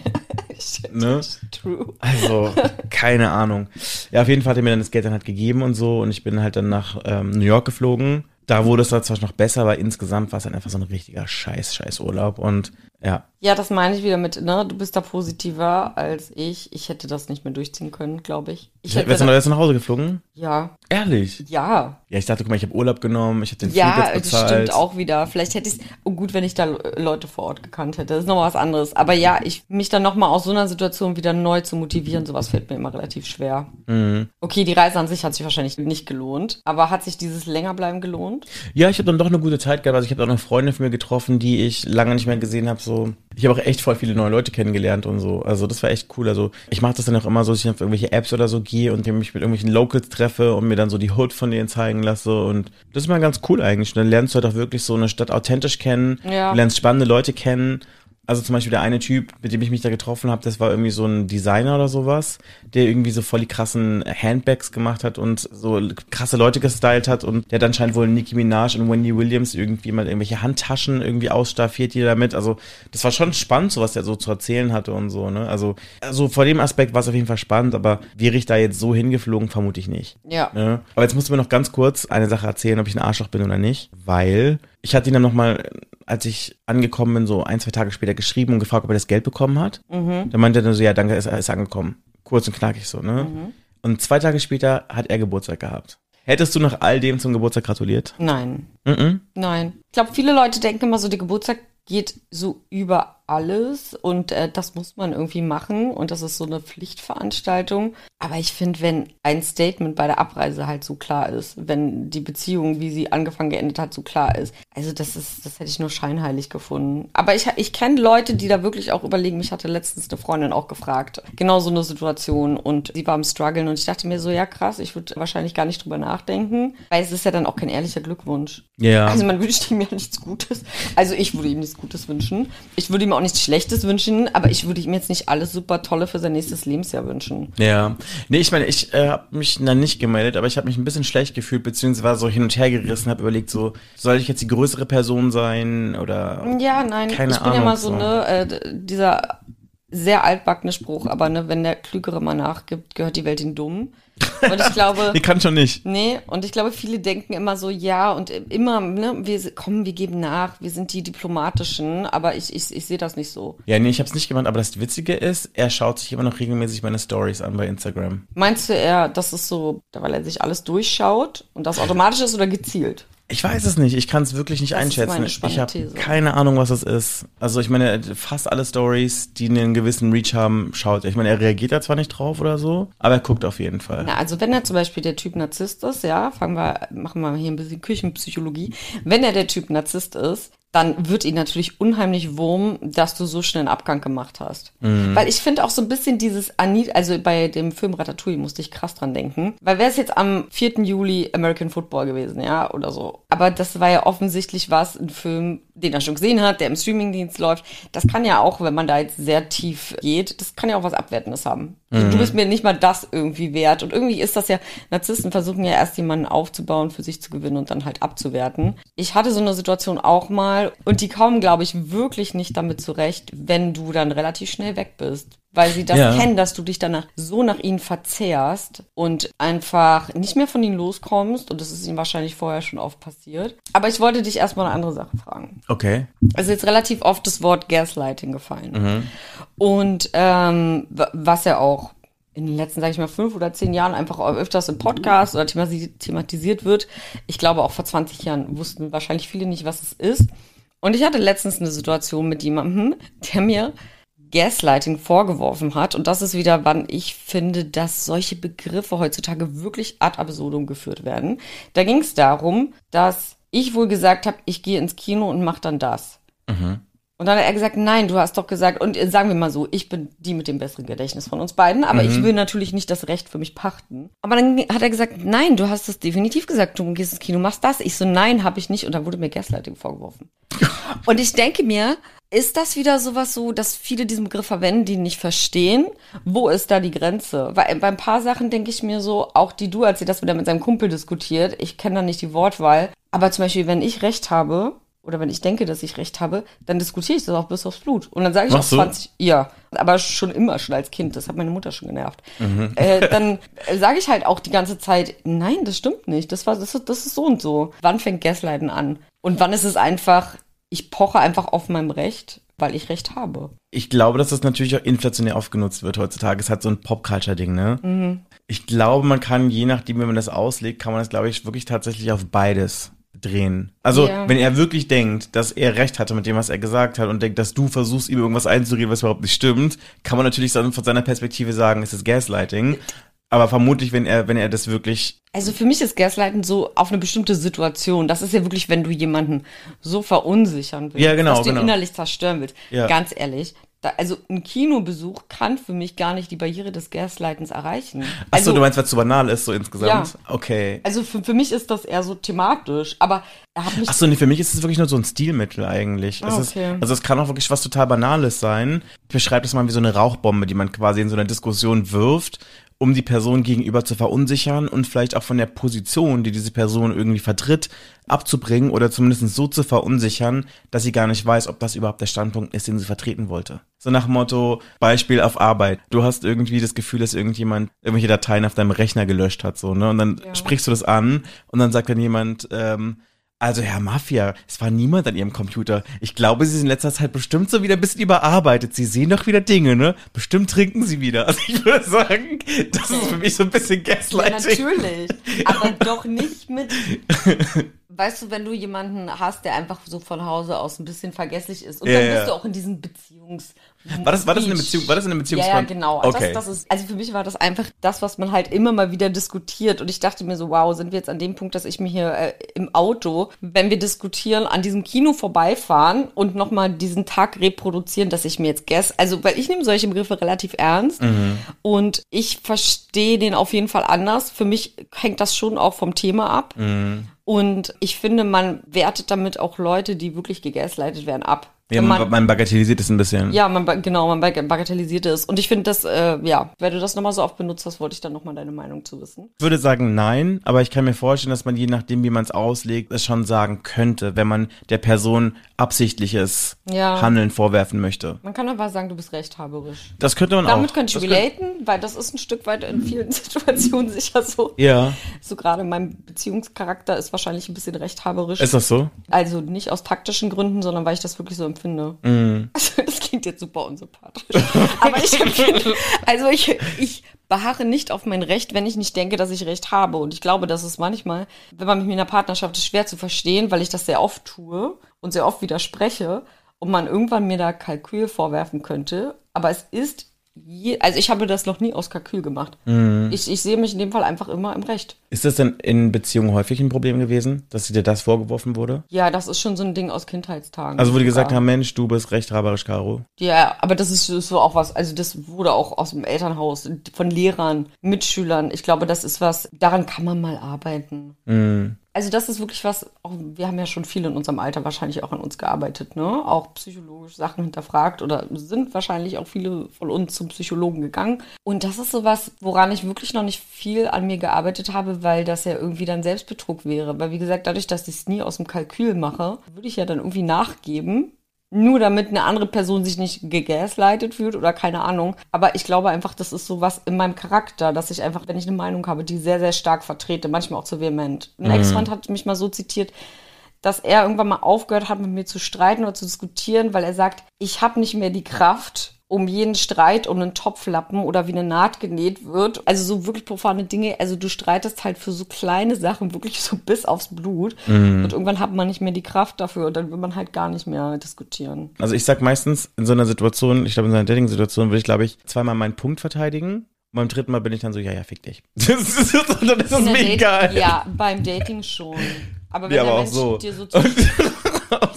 ne? True. Also, keine Ahnung. Ja, auf jeden Fall hat er mir dann das Geld dann halt gegeben und so und ich bin halt dann nach ähm, New York geflogen. Da wurde es dann zwar noch besser, aber insgesamt war es dann einfach so ein richtiger Scheiß, Scheiß Urlaub und ja. Ja, das meine ich wieder mit, ne? Du bist da positiver als ich. Ich hätte das nicht mehr durchziehen können, glaube ich. Ich hätte Wärst du noch nach Hause geflogen? ja, Ehrlich? ja, Ja, ich dachte, guck mal, ich habe Urlaub genommen, ich habe den Flug ja, jetzt das bezahlt. stimmt auch wieder. Vielleicht hätte ich es, oh gut, wenn ich da Leute vor Ort gekannt hätte. Das ist nochmal was anderes. Aber ja, ich mich dann nochmal aus so einer Situation wieder neu zu motivieren, sowas fällt mir immer relativ schwer. Mhm. Okay, die Reise an sich hat sich wahrscheinlich nicht gelohnt. Aber hat sich dieses Längerbleiben gelohnt? Ja, ich habe dann doch eine gute Zeit gehabt. Also ich habe auch eine Freundin von mir getroffen, die ich lange nicht mehr gesehen habe. So, ich habe auch echt voll viele neue Leute kennengelernt und so. Also das war echt cool. Also ich mache das dann auch immer so, dass ich auf irgendwelche Apps oder so gehe und mich mit irgendwelchen Locals treffe und mir dann so die Hood von denen zeigen lasse. Und das ist mal ganz cool eigentlich. Dann lernst du halt auch wirklich so eine Stadt authentisch kennen. Ja. Du lernst spannende Leute kennen. Also zum Beispiel der eine Typ, mit dem ich mich da getroffen habe, das war irgendwie so ein Designer oder sowas, der irgendwie so voll die krassen Handbags gemacht hat und so krasse Leute gestylt hat und der hat anscheinend wohl Nicki Minaj und Wendy Williams irgendwie mal irgendwelche Handtaschen irgendwie ausstaffiert die damit. Also das war schon spannend, so was der so zu erzählen hatte und so, ne? Also, also vor dem Aspekt war es auf jeden Fall spannend, aber wäre ich da jetzt so hingeflogen, vermute ich nicht. Ja. Ne? Aber jetzt musst du mir noch ganz kurz eine Sache erzählen, ob ich ein Arschloch bin oder nicht, weil ich hatte ihn dann nochmal, als ich angekommen bin, so ein, zwei Tage später geschrieben und gefragt, ob er das Geld bekommen hat. Mhm. Dann meinte er dann so, ja, danke, ist, ist angekommen. Kurz und knackig so, ne? Mhm. Und zwei Tage später hat er Geburtstag gehabt. Hättest du nach all dem zum Geburtstag gratuliert? Nein. Mhm. Nein. Ich glaube, viele Leute denken immer so, der Geburtstag geht so über alles und äh, das muss man irgendwie machen und das ist so eine Pflichtveranstaltung. Aber ich finde, wenn ein Statement bei der Abreise halt so klar ist, wenn die Beziehung, wie sie angefangen geendet hat, so klar ist, also das ist, das hätte ich nur scheinheilig gefunden. Aber ich, ich kenne Leute, die da wirklich auch überlegen. Mich hatte letztens eine Freundin auch gefragt, genau so eine Situation und sie war am struggeln und ich dachte mir so, ja krass, ich würde wahrscheinlich gar nicht drüber nachdenken, weil es ist ja dann auch kein ehrlicher Glückwunsch. Ja. Also man wünscht ihm ja nichts Gutes. Also ich würde ihm nichts Gutes wünschen. Ich würde ihm auch nichts Schlechtes wünschen, aber ich würde ihm jetzt nicht alles super Tolle für sein nächstes Lebensjahr wünschen. Ja. Nee, ich meine, ich äh, habe mich dann nicht gemeldet, aber ich habe mich ein bisschen schlecht gefühlt, beziehungsweise so hin und her gerissen, habe überlegt, so, soll ich jetzt die größere Person sein oder. Ja, nein, Keine ich bin ja Ahnung, mal so, so. ne, äh, dieser sehr altbackene Spruch, aber ne, wenn der Klügere mal nachgibt, gehört die Welt den Dummen. Und ich glaube, Nee, kann schon nicht. Nee, und ich glaube, viele denken immer so, ja, und immer, ne, wir kommen, wir geben nach, wir sind die Diplomatischen, aber ich, ich, ich sehe das nicht so. Ja, nee, ich habe es nicht gemacht, aber das Witzige ist, er schaut sich immer noch regelmäßig meine Stories an bei Instagram. Meinst du eher, das ist so, weil er sich alles durchschaut und das automatisch ist oder gezielt? Ich weiß es nicht, ich kann es wirklich nicht Das einschätzen. ich habe keine Ahnung, was es ist. Also ich meine, fast alle Stories, die einen gewissen Reach haben, schaut er. Ich meine, er reagiert da zwar nicht drauf oder so, aber er guckt auf jeden Fall. Na, also wenn er zum Beispiel der Typ Narzisst ist, ja, fangen wir, machen wir hier ein bisschen Küchenpsychologie. Wenn er der Typ Narzisst ist, dann wird ihn natürlich unheimlich wurm, dass du so schnell einen Abgang gemacht hast. Weil ich finde auch so ein bisschen dieses Anit, also bei dem Film Ratatouille musste ich krass dran denken. Weil wäre es jetzt am 4. Juli American Football gewesen, ja, oder so. Aber das war ja offensichtlich was, ein Film, den er schon gesehen hat, der im Streamingdienst läuft. Das kann ja auch, wenn man da jetzt sehr tief geht, das kann ja auch was Abwertendes haben. Du bist mir nicht mal das irgendwie wert. Und irgendwie ist das ja, Narzissten versuchen ja erst jemanden aufzubauen, für sich zu gewinnen und dann halt abzuwerten. Ich hatte so eine Situation auch mal und die kommen, glaube ich, wirklich nicht damit zurecht, wenn du dann relativ schnell weg bist. Weil sie das Ja. kennen, dass du dich danach so nach ihnen verzehrst und einfach nicht mehr von ihnen loskommst. Und das ist ihnen wahrscheinlich vorher schon oft passiert. Aber ich wollte dich erstmal eine andere Sache fragen. Okay. Es ist jetzt relativ oft das Wort Gaslighting gefallen. Und ähm, was ja auch in den letzten, sage ich mal, fünf oder zehn Jahren einfach öfters im Podcast oder thematisiert wird. Ich glaube, auch vor 20 Jahren wussten wahrscheinlich viele nicht, was es ist. Und ich hatte letztens eine Situation mit jemandem, der mir Gaslighting vorgeworfen hat. Und das ist wieder, wann ich finde, dass solche Begriffe heutzutage wirklich ad absurdum geführt werden. Da ging es darum, dass ich wohl gesagt habe, ich gehe ins Kino und mache dann das. Und dann hat er gesagt, nein, du hast doch gesagt, und sagen wir mal so, ich bin die mit dem besseren Gedächtnis von uns beiden, aber ich will natürlich nicht das Recht für mich pachten. Aber dann hat er gesagt, nein, du hast es definitiv gesagt, du gehst ins Kino, machst das. Ich so, nein, habe ich nicht. Und dann wurde mir Gaslighting vorgeworfen. und ich denke mir, ist das wieder sowas so, dass viele diesen Begriff verwenden, die ihn nicht verstehen? Wo ist da die Grenze? Weil bei ein paar Sachen denke ich mir so, auch die du, als sie das wieder mit seinem Kumpel diskutiert, ich kenne da nicht die Wortwahl, aber zum Beispiel, wenn ich Recht habe, oder wenn ich denke, dass ich recht habe, dann diskutiere ich das auch bis aufs Blut. Und dann sage ich Machst auch du? 20, ja, aber schon immer, schon als Kind, das hat meine Mutter schon genervt. Äh, dann äh, sage ich halt auch die ganze Zeit, nein, das stimmt nicht, das, war, das, ist, das ist so und so. Wann fängt Gaslighten an? Und wann ist es einfach, ich poche einfach auf meinem Recht, weil ich Recht habe. Ich glaube, dass das natürlich auch inflationär aufgenutzt wird heutzutage. Es hat so ein Pop-Culture-Ding, ne? Ich glaube, man kann, je nachdem, wie man das auslegt, kann man das, glaube ich, wirklich tatsächlich auf beides drehen. Also, Ja. wenn er wirklich denkt, dass er recht hatte mit dem, was er gesagt hat und denkt, dass du versuchst, ihm irgendwas einzureden, was überhaupt nicht stimmt, kann man natürlich dann von seiner Perspektive sagen, es ist Gaslighting. Aber vermutlich, wenn er, wenn er das wirklich, Also für mich ist Gaslighten so auf eine bestimmte Situation. Das ist ja wirklich, wenn du jemanden so verunsichern willst, Ja, genau, dass du ihn genau. innerlich zerstören willst. Ja. Ganz ehrlich. Da, also ein Kinobesuch kann für mich gar nicht die Barriere des Gaslightens erreichen. Achso, also, du meinst, weil es zu banal ist, so insgesamt? Ja. Okay. also für, für mich ist das eher so thematisch, aber er hat mich Achso, nee, für mich ist es wirklich nur so ein Stilmittel eigentlich. Es okay. ist, also es kann auch wirklich was total Banales sein. Ich beschreibe das mal wie so eine Rauchbombe, die man quasi in so einer Diskussion wirft, um die Person gegenüber zu verunsichern und vielleicht auch von der Position, die diese Person irgendwie vertritt, abzubringen oder zumindest so zu verunsichern, dass sie gar nicht weiß, ob das überhaupt der Standpunkt ist, den sie vertreten wollte. So nach Motto, Beispiel auf Arbeit. Du hast irgendwie das Gefühl, dass irgendjemand irgendwelche Dateien auf deinem Rechner gelöscht hat, so, ne? Und dann sprichst du das an und dann sagt dann jemand, ähm, also Herr Mafia, es war niemand an Ihrem Computer. Ich glaube, Sie sind in letzter Zeit bestimmt so wieder ein bisschen überarbeitet. Sie sehen doch wieder Dinge, ne? Bestimmt trinken Sie wieder. Also ich würde sagen, das ist für mich so ein bisschen Ja, Gaslighting. natürlich. Aber doch nicht mit. Weißt du, wenn du jemanden hast, der einfach so von Hause aus ein bisschen vergesslich ist und Ja, dann ja. bist du auch in diesem Beziehungs. War das, war das eine Beziehung, war das eine Ja, Beziehungs ja, genau. Okay. Das, das ist, also für mich war das einfach das, was man halt immer mal wieder diskutiert. Und ich dachte mir so, wow, sind wir jetzt an dem Punkt, dass ich mir hier äh, im Auto, wenn wir diskutieren, an diesem Kino vorbeifahren und nochmal diesen Tag reproduzieren, dass ich mir jetzt guess. Also, weil ich nehme solche Begriffe relativ ernst und ich verstehe den auf jeden Fall anders. Für mich hängt das schon auch vom Thema ab. Und ich finde, man wertet damit auch Leute, die wirklich gegaslightet werden, ab. Ja, man, man bagatellisiert es ein bisschen. ja, man, genau, man bag- bagatellisiert es. Und ich finde das, äh, ja, wenn du das nochmal so oft benutzt hast, wollte ich dann nochmal deine Meinung zu wissen. Ich würde sagen nein, aber ich kann mir vorstellen, dass man je nachdem, wie man es auslegt, es schon sagen könnte, wenn man der Person absichtliches Ja. Handeln vorwerfen möchte. Man kann aber sagen, du bist rechthaberisch. Das könnte man auch. Damit könnte ich Das relaten, weil das ist ein Stück weit in vielen Situationen sicher so. Ja, So gerade mein Beziehungscharakter ist wahrscheinlich ein bisschen rechthaberisch. ist das so? also nicht aus taktischen Gründen, sondern weil ich das wirklich so empfinde. Also das klingt jetzt super unsympathisch. Aber ich empfinde, also ich, ich beharre nicht auf mein Recht, wenn ich nicht denke, dass ich Recht habe. Und ich glaube, das ist manchmal, wenn man mit mir in einer Partnerschaft ist, schwer zu verstehen, weil ich das sehr oft tue und sehr oft widerspreche und man irgendwann mir da Kalkül vorwerfen könnte. Aber es ist, je, also ich habe das noch nie aus Kalkül gemacht. Ich, ich sehe mich in dem Fall einfach immer im Recht. Ist das denn in Beziehungen häufig ein Problem gewesen, dass dir das vorgeworfen wurde? Ja, das ist schon so ein Ding aus Kindheitstagen. Also wo die gesagt haben, Mensch, du bist rechthaberisch, Caro. Ja, aber das ist so auch was, also das wurde auch aus dem Elternhaus, von Lehrern, Mitschülern. Ich glaube, das ist was, daran kann man mal arbeiten. Also das ist wirklich was, auch, wir haben ja schon viel in unserem Alter wahrscheinlich auch an uns gearbeitet, ne? Auch psychologisch Sachen hinterfragt oder sind wahrscheinlich auch viele von uns zum Psychologen gegangen. Und das ist sowas, woran ich wirklich noch nicht viel an mir gearbeitet habe, weil das ja irgendwie dann Selbstbetrug wäre. Weil wie gesagt, dadurch, dass ich es nie aus dem Kalkül mache, würde ich ja dann irgendwie nachgeben nur damit eine andere Person sich nicht gegaslightet fühlt oder keine Ahnung. Aber ich glaube einfach, das ist so was in meinem Charakter, dass ich einfach, wenn ich eine Meinung habe, die sehr, sehr stark vertrete, manchmal auch zu vehement. Ein Ex-Freund hat mich mal so zitiert, dass er irgendwann mal aufgehört hat, mit mir zu streiten oder zu diskutieren, weil er sagt, ich habe nicht mehr die Kraft, um jeden Streit um einen Topflappen oder wie eine Naht genäht wird. Also so wirklich profane Dinge. Also du streitest halt für so kleine Sachen wirklich so bis aufs Blut. Und irgendwann hat man nicht mehr die Kraft dafür und dann will man halt gar nicht mehr diskutieren. Also ich sag meistens in so einer Situation, ich glaube in so einer Dating-Situation würde ich, glaube ich, zweimal meinen Punkt verteidigen. Und beim dritten Mal bin ich dann so, ja, ja, fick dich. Das ist, dann ist das mir Date- egal. Ja, beim Dating schon. Aber wenn Ja, aber der auch Mensch so. dir so zu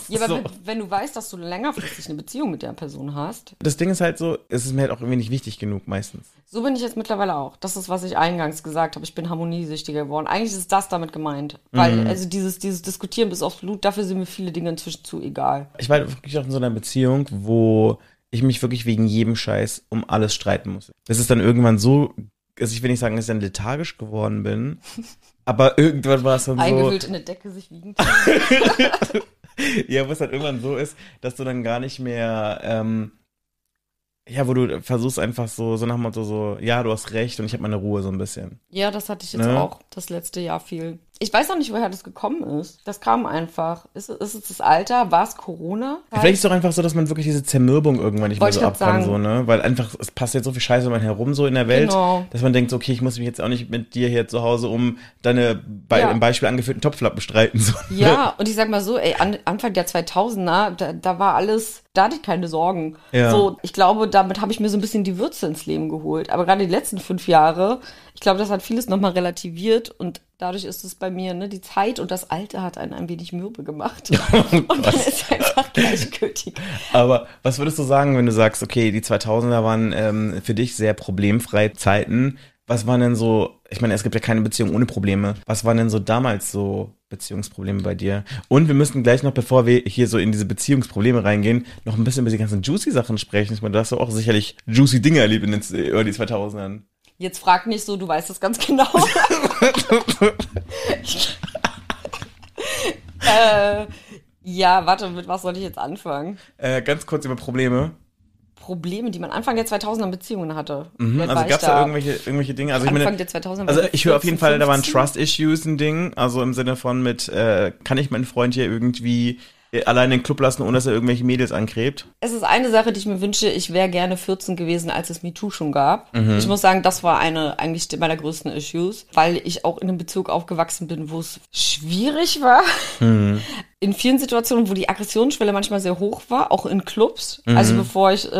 Ja, aber So. wenn, wenn du weißt, dass du längerfristig eine Beziehung mit der Person hast, Das Ding ist halt so, es ist mir halt auch irgendwie nicht wichtig genug meistens. so bin ich jetzt mittlerweile auch. Das ist, was ich eingangs gesagt habe. Ich bin harmoniesüchtiger geworden. Eigentlich ist das damit gemeint. Weil, Mhm. also dieses, dieses Diskutieren bis aufs Blut, dafür sind mir viele Dinge inzwischen zu egal. Ich war wirklich auch in so einer Beziehung, wo ich mich wirklich wegen jedem Scheiß um alles streiten muss. Bis es dann irgendwann so, also ich will nicht sagen, dass ich dann lethargisch geworden bin, aber irgendwann war es dann so, Eingehüllt in eine Decke sich wiegend. ja, wo es dann irgendwann so ist, dass du dann gar nicht mehr, ähm, ja, wo du versuchst einfach so, so nach dem Motto so, ja, du hast recht und ich habe meine Ruhe so ein bisschen. ja, das hatte ich jetzt Ne? auch das letzte Jahr viel. Ich weiß auch nicht, woher das gekommen ist. Das kam einfach. Ist, ist es das Alter? War es Corona? Vielleicht ist es doch einfach so, dass man wirklich diese Zermürbung irgendwann nicht mehr so ab kann, so, ne? Weil einfach, es passiert so viel Scheiße um einen herum so in der Welt, Genau. dass man denkt, so, okay, ich muss mich jetzt auch nicht mit dir hier zu Hause um deine bei, Ja. im Beispiel angeführten Topflappen streiten. So. Ja, und ich sag mal so, ey, an, Anfang der 2000er, da, da war alles, da hatte ich keine Sorgen. Ja. So, ich glaube, damit habe ich mir so ein bisschen die Würze ins Leben geholt. Aber gerade die letzten fünf Jahre, ich glaube, das hat vieles nochmal relativiert und dadurch ist es bei mir, ne, die Zeit und das Alter hat einen ein wenig mürbe gemacht. und dann ist einfach gleichgültig. Aber was würdest du sagen, wenn du sagst, okay, die 2000er waren ähm, für dich sehr problemfreie Zeiten? Was waren denn so, ich meine, es gibt ja keine Beziehung ohne Probleme. Was waren denn so damals so Beziehungsprobleme bei dir? Und wir müssen gleich noch, bevor wir hier so in diese Beziehungsprobleme reingehen, noch ein bisschen über die ganzen juicy Sachen sprechen. Ich meine, du hast auch sicherlich juicy Dinge erlebt in den über die 2000ern. Jetzt frag nicht so, du weißt das ganz genau. äh, ja, warte, mit was soll ich jetzt anfangen? Äh, ganz kurz über Probleme. Probleme, die man Anfang der 2000er Beziehungen hatte. Mhm, also gab es da irgendwelche, irgendwelche Dinge? Also ich Anfang meine, der 2000er. Also ich höre auf jeden 14, Fall, da waren 15. Trust-Issues ein Ding. Also im Sinne von mit, äh, kann ich meinen Freund hier irgendwie allein in den Club lassen, ohne dass er irgendwelche Mädels angrebt? Es ist eine Sache, die ich mir wünsche. Ich wäre gerne 14 gewesen, als es MeToo schon gab. Mhm. Ich muss sagen, das war eine eigentlich meiner größten Issues, weil ich auch in einem Bezug aufgewachsen bin, wo es schwierig war. Mhm. In vielen Situationen, wo die Aggressionsschwelle manchmal sehr hoch war, auch in Clubs. Mhm. Also bevor ich, äh,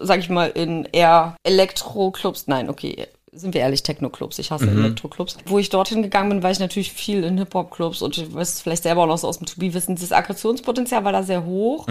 sag ich mal, in eher Elektro-Clubs, nein, okay, sind wir ehrlich, Techno-Clubs, ich hasse Elektro-Clubs. Wo ich dorthin gegangen bin, war ich natürlich viel in Hip-Hop-Clubs und ich weiß es vielleicht selber auch noch so aus dem To-Be wissen, dieses Aggressionspotenzial war da sehr hoch.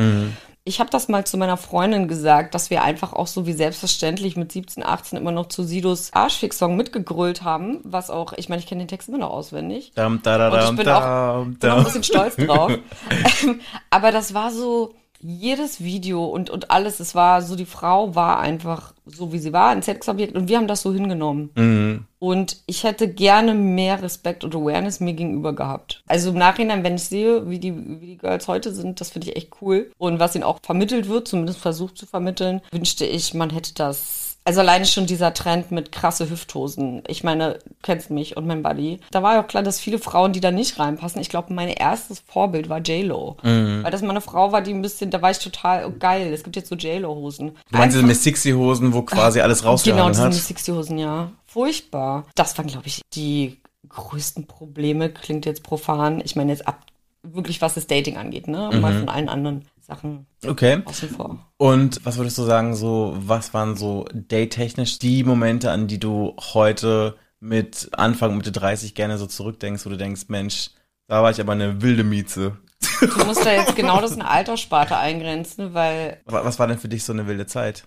Ich habe das mal zu meiner Freundin gesagt, dass wir einfach auch so wie selbstverständlich mit 17, 18 immer noch zu Sidos Arschfix-Song mitgegrölt haben, was auch, ich meine, ich kenne den Text immer noch auswendig. Dam, da, da, Und ich dam, bin dam, auch, bin auch dam. ein bisschen stolz drauf. Aber das war so, jedes Video und, und alles, es war so, die Frau war einfach so, wie sie war, ein Sexobjekt und wir haben das so hingenommen. Mhm. Und ich hätte gerne mehr Respekt und Awareness mir gegenüber gehabt. Also im Nachhinein, wenn ich sehe, wie die, wie die Girls heute sind, das finde ich echt cool. Und was ihnen auch vermittelt wird, zumindest versucht zu vermitteln, wünschte ich, man hätte das. Also alleine schon dieser Trend mit krasse Hüfthosen. Ich meine, du kennst mich und mein Buddy. Da war ja auch klar, dass viele Frauen, die da nicht reinpassen. Ich glaube, mein erstes Vorbild war J-Lo. Mhm. Weil das mal eine Frau war, die ein bisschen, da war ich total, oh geil, es gibt jetzt so J-Lo-Hosen. Du meinst diese Miss Sixty-Hosen, wo quasi alles Genau, rausgehangen diese hat? Miss 60 Hosen, ja. Furchtbar. Das waren, glaube ich, die größten Probleme. Klingt jetzt profan. Ich meine jetzt ab, wirklich was das Dating angeht, ne? Mhm. Mal von allen anderen Sachen Okay. außen vor. Und was würdest du sagen, so, was waren so date-technisch die Momente, an die du heute mit Anfang, Mitte 30 gerne so zurückdenkst, wo du denkst, Mensch, da war ich aber eine wilde Mieze. Du musst da jetzt genau das in Alterssparte eingrenzen, weil Wa- Was war denn für dich so eine wilde Zeit?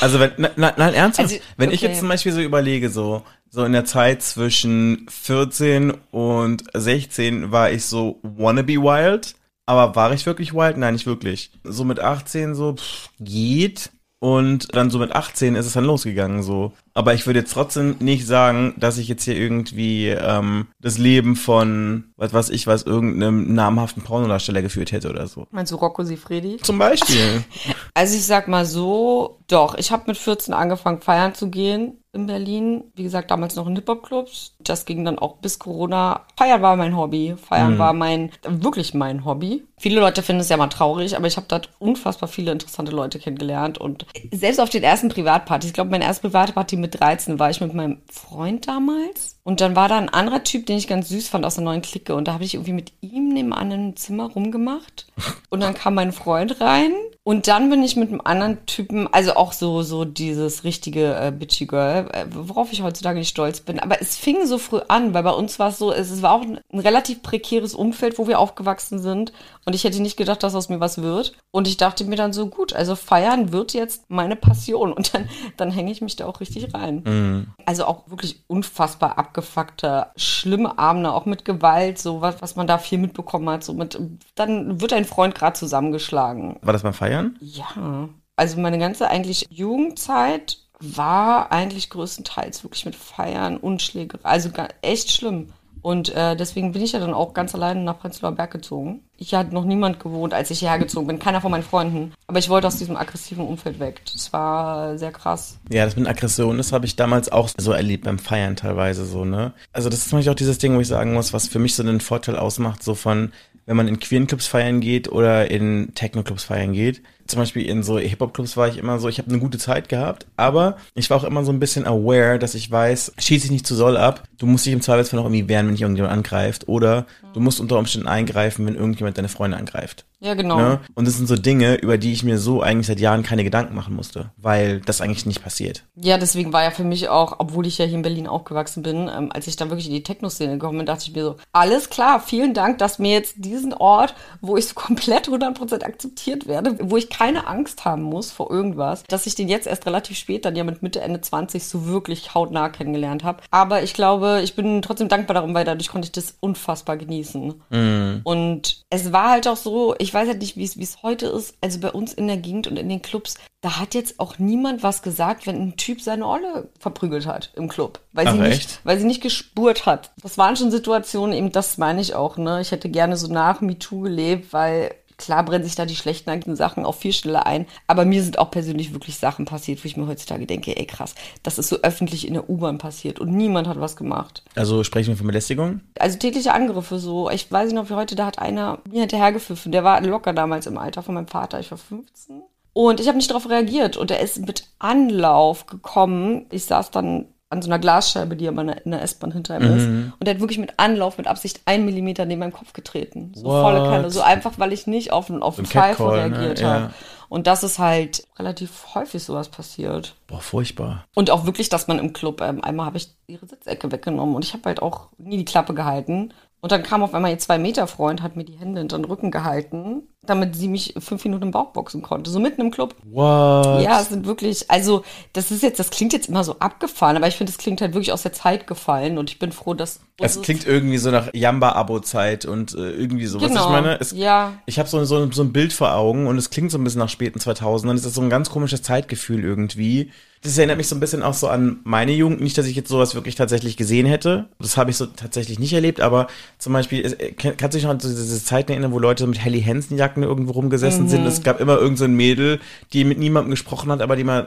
Also wenn, na, na, nein, ernsthaft, Also, wenn ich okay. jetzt zum Beispiel so überlege, so, so in der Zeit zwischen 14 und 16 war ich so wannabe wild, aber war ich wirklich wild? Nein, nicht wirklich. So mit 18 so, pff, geht. Und dann so mit 18 ist es dann losgegangen so. Aber ich würde jetzt trotzdem nicht sagen, dass ich jetzt hier irgendwie ähm, das Leben von, was weiß ich was, irgendeinem namhaften Pornodarsteller geführt hätte oder so. meinst du Rocco Sifredi? Zum Beispiel. Also ich sag mal so, doch, ich habe mit 14 angefangen feiern zu gehen. In Berlin. Wie gesagt, damals noch in Hip-Hop-Clubs. Das ging dann auch bis Corona. Feiern war mein Hobby. Feiern mhm. war mein, wirklich mein Hobby. Viele Leute finden es ja mal traurig, aber ich habe dort unfassbar viele interessante Leute kennengelernt. Und selbst auf den ersten Privatpartys, ich glaube, meine erste Privatparty mit 13 war ich mit meinem Freund damals. Und dann war da ein anderer Typ, den ich ganz süß fand aus der neuen Clique. Und da habe ich irgendwie mit ihm nebenan im Zimmer rumgemacht. Und dann kam mein Freund rein. Und dann bin ich mit einem anderen Typen, also auch so, so dieses richtige äh, Bitchy Girl, äh, worauf ich heutzutage nicht stolz bin. Aber es fing so früh an, weil bei uns war es so, es, es war auch ein, ein relativ prekäres Umfeld, wo wir aufgewachsen sind. Und ich hätte nicht gedacht, dass aus mir was wird. Und ich dachte mir dann so, gut, also feiern wird jetzt meine Passion. Und dann, dann hänge ich mich da auch richtig rein. Mhm. Also auch wirklich unfassbar abgefuckte, schlimme Abende, auch mit Gewalt, so was, was man da viel mitbekommen hat. So mit, dann wird ein Freund gerade zusammengeschlagen. War das beim Feiern? Ja. Also meine ganze eigentlich Jugendzeit war eigentlich größtenteils wirklich mit Feiern und Schlägerei. Also echt schlimm. Und äh, deswegen bin ich ja dann auch ganz alleine nach Prenzlauer Berg gezogen. Ich hatte noch niemand gewohnt, als ich hierher gezogen bin. Keiner von meinen Freunden. Aber ich wollte aus diesem aggressiven Umfeld weg. Das war sehr krass. Ja, das mit Aggression, das habe ich damals auch so erlebt beim Feiern teilweise so, ne? Also das ist Beispiel auch dieses Ding, wo ich sagen muss, was für mich so einen Vorteil ausmacht, so von, wenn man in queeren Clubs feiern geht oder in Techno-Clubs feiern geht zum Beispiel in so Hip-Hop-Clubs war ich immer so, ich habe eine gute Zeit gehabt, aber ich war auch immer so ein bisschen aware, dass ich weiß, schieß dich nicht zu soll ab, du musst dich im Zweifelsfall noch irgendwie wehren, wenn dich irgendjemand angreift oder du musst unter Umständen eingreifen, wenn irgendjemand deine Freunde angreift. Ja, genau. Ne? Und das sind so Dinge, über die ich mir so eigentlich seit Jahren keine Gedanken machen musste, weil das eigentlich nicht passiert. Ja, deswegen war ja für mich auch, obwohl ich ja hier in Berlin aufgewachsen bin, ähm, als ich dann wirklich in die Techno-Szene gekommen bin, dachte ich mir so, alles klar, vielen Dank, dass mir jetzt diesen Ort, wo ich so komplett 100% akzeptiert werde, wo ich keine Angst haben muss vor irgendwas, dass ich den jetzt erst relativ spät, dann ja mit Mitte, Ende 20 so wirklich hautnah kennengelernt habe. Aber ich glaube, ich bin trotzdem dankbar darum, weil dadurch konnte ich das unfassbar genießen. Mm. Und es war halt auch so, ich weiß halt nicht, wie es heute ist, also bei uns in der Gegend und in den Clubs, da hat jetzt auch niemand was gesagt, wenn ein Typ seine Olle verprügelt hat im Club. Weil, Ach, sie, nicht, weil sie nicht gespurt hat. Das waren schon Situationen, eben das meine ich auch, ne? Ich hätte gerne so nach MeToo gelebt, weil Klar brennen sich da die schlechten Sachen auch viel schneller ein, aber mir sind auch persönlich wirklich Sachen passiert, wo ich mir heutzutage denke, ey krass, das ist so öffentlich in der U-Bahn passiert und niemand hat was gemacht. Also sprechen wir von Belästigung? Also tägliche Angriffe so. Ich weiß nicht noch, wie heute, da hat einer mir hinterhergepfiffen, der war locker damals im Alter von meinem Vater, ich war 15. Und ich habe nicht darauf reagiert und er ist mit Anlauf gekommen. Ich saß dann an so einer Glasscheibe, die aber in der S-Bahn hinter ihm mhm. ist. Und der hat wirklich mit Anlauf, mit Absicht einen Millimeter neben meinem Kopf getreten. So What? volle Kanne. So einfach, weil ich nicht auf, auf den Pfeifen ne? reagiert ne? habe. Ja. Und das ist halt relativ häufig sowas passiert. Boah, furchtbar. Und auch wirklich, dass man im Club, ähm, einmal habe ich ihre Sitzecke weggenommen und ich habe halt auch nie die Klappe gehalten. Und dann kam auf einmal ihr zwei Meter Freund, hat mir die Hände in den Rücken gehalten, damit sie mich fünf Minuten im Bauch boxen konnte. So mitten im Club. What? Ja, es sind wirklich, also das ist jetzt, das klingt jetzt immer so abgefahren, aber ich finde, es klingt halt wirklich aus der Zeit gefallen und ich bin froh, dass. Es klingt irgendwie so nach Jamba-Abo-Zeit und äh, irgendwie sowas. Genau. Ich meine, es, ja. ich habe so, so, so ein Bild vor Augen und es klingt so ein bisschen nach späten 2000ern. Es ist so ein ganz komisches Zeitgefühl irgendwie das erinnert mich so ein bisschen auch so an meine Jugend. Nicht, dass ich jetzt sowas wirklich tatsächlich gesehen hätte. Das habe ich so tatsächlich nicht erlebt, aber zum Beispiel, äh, kannst du dich noch an diese Zeiten erinnern, wo Leute mit Helly Hansen Jacken irgendwo rumgesessen mhm. sind? Es gab immer irgendein so Mädel, die mit niemandem gesprochen hat, aber die mal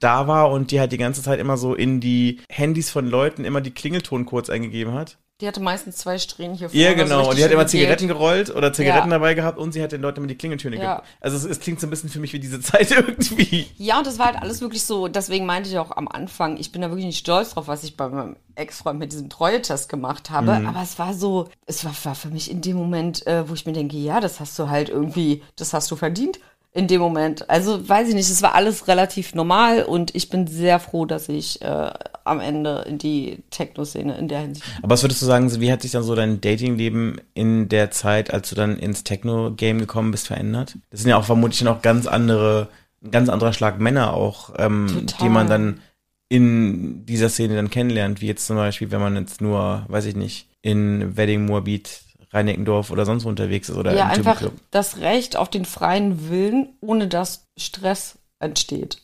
da war und die halt die ganze Zeit immer so in die Handys von Leuten immer die Klingelton kurz eingegeben hat. Die hatte meistens zwei Strähnen hier vorne. Ja, genau. So und die hat immer Zigaretten geht. gerollt oder Zigaretten ja. dabei gehabt und sie hat den Leuten immer die Klingeltöne ja. gegeben. Also es, es, klingt so ein bisschen für mich wie diese Zeit irgendwie. Ja, und das war halt alles wirklich so, deswegen meinte ich auch am Anfang, ich bin da wirklich nicht stolz drauf, was ich bei meinem Ex-Freund mit diesem Treue-Test gemacht habe. Mhm. Aber es war so, es war, war für mich in dem Moment, äh, wo ich mir denke, ja, das hast du halt irgendwie, das hast du verdient in dem Moment. Also weiß ich nicht, es war alles relativ normal und ich bin sehr froh, dass ich äh, am Ende in die Techno-Szene in der Hinsicht. Aber was würdest du sagen, wie hat sich dann so dein Dating-Leben in der Zeit, als du dann ins Techno-Game gekommen bist, verändert? Das sind ja auch vermutlich noch ganz andere, ein ganz anderer Schlag Männer auch, ähm, die man dann in dieser Szene dann kennenlernt, wie jetzt zum Beispiel, wenn man jetzt nur, weiß ich nicht, in Wedding Moabit Reinickendorf oder sonst wo unterwegs ist oder ja, einfach das Recht auf den freien Willen, ohne dass Stress entsteht.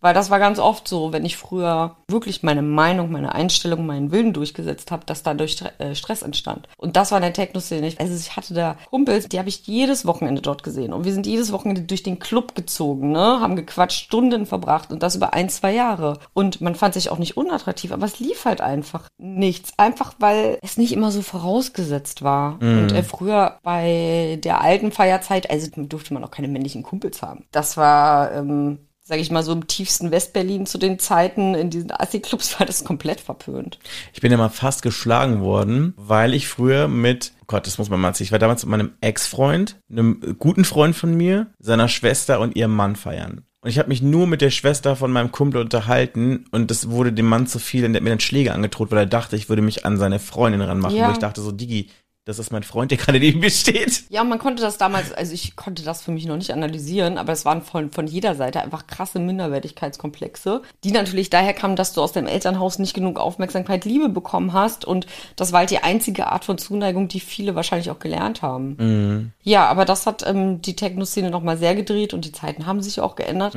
Weil das war ganz oft so, wenn ich früher wirklich meine Meinung, meine Einstellung, meinen Willen durchgesetzt habe, dass dadurch äh, Stress entstand. Und das war in der Techno-Szene. Ich- Also ich hatte da Kumpels, die habe ich jedes Wochenende dort gesehen. Und wir sind jedes Wochenende durch den Club gezogen, ne? Haben gequatscht, Stunden verbracht und das über ein, zwei Jahre. Und man fand sich auch nicht unattraktiv, aber es lief halt einfach nichts. Einfach weil es nicht immer so vorausgesetzt war. Und äh, früher bei der alten Feierzeit, also durfte man auch keine männlichen Kumpels haben. Das war, ähm, sag ich mal, so im tiefsten Westberlin zu den Zeiten, in diesen Assi-Clubs war das komplett verpönt. Ich bin ja mal fast geschlagen worden, weil ich früher mit, oh Gott, das muss man mal erzählen, ich war damals mit meinem Ex-Freund, einem guten Freund von mir, seiner Schwester und ihrem Mann feiern. Und ich habe mich nur mit der Schwester von meinem Kumpel unterhalten und das wurde dem Mann zu viel und der hat mir dann Schläge angedroht, weil er dachte, ich würde mich an seine Freundin ranmachen. Ja. Wo ich dachte so, Digi, das ist mein Freund, der gerade neben mir steht. Ja, man konnte das damals, also ich konnte das für mich noch nicht analysieren, aber es waren von, von jeder Seite einfach krasse Minderwertigkeitskomplexe, die natürlich daher kamen, dass du aus dem Elternhaus nicht genug Aufmerksamkeit, Liebe bekommen hast und das war halt die einzige Art von Zuneigung, die viele wahrscheinlich auch gelernt haben. Ja, aber das hat ähm, die Techno-Szene nochmal sehr gedreht und die Zeiten haben sich auch geändert.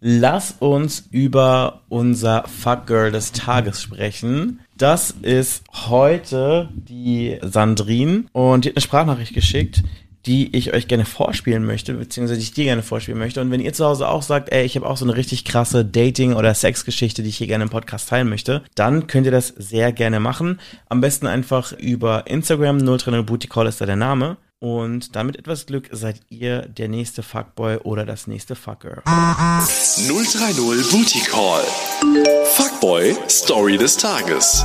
Lass uns über unser Fuckgirl des Tages sprechen. Das ist heute die Sandrine und die hat eine Sprachnachricht geschickt, die ich euch gerne vorspielen möchte, beziehungsweise die ich dir gerne vorspielen möchte. Und wenn ihr zu Hause auch sagt, ey, ich habe auch so eine richtig krasse Dating- oder Sexgeschichte, die ich hier gerne im Podcast teilen möchte, dann könnt ihr das sehr gerne machen. Am besten einfach über Instagram, 030 Booty Call ist da der Name. Und damit etwas Glück seid ihr der nächste Fuckboy oder das nächste Fuckgirl. 030 Booty Call. Fuckboy Story des Tages.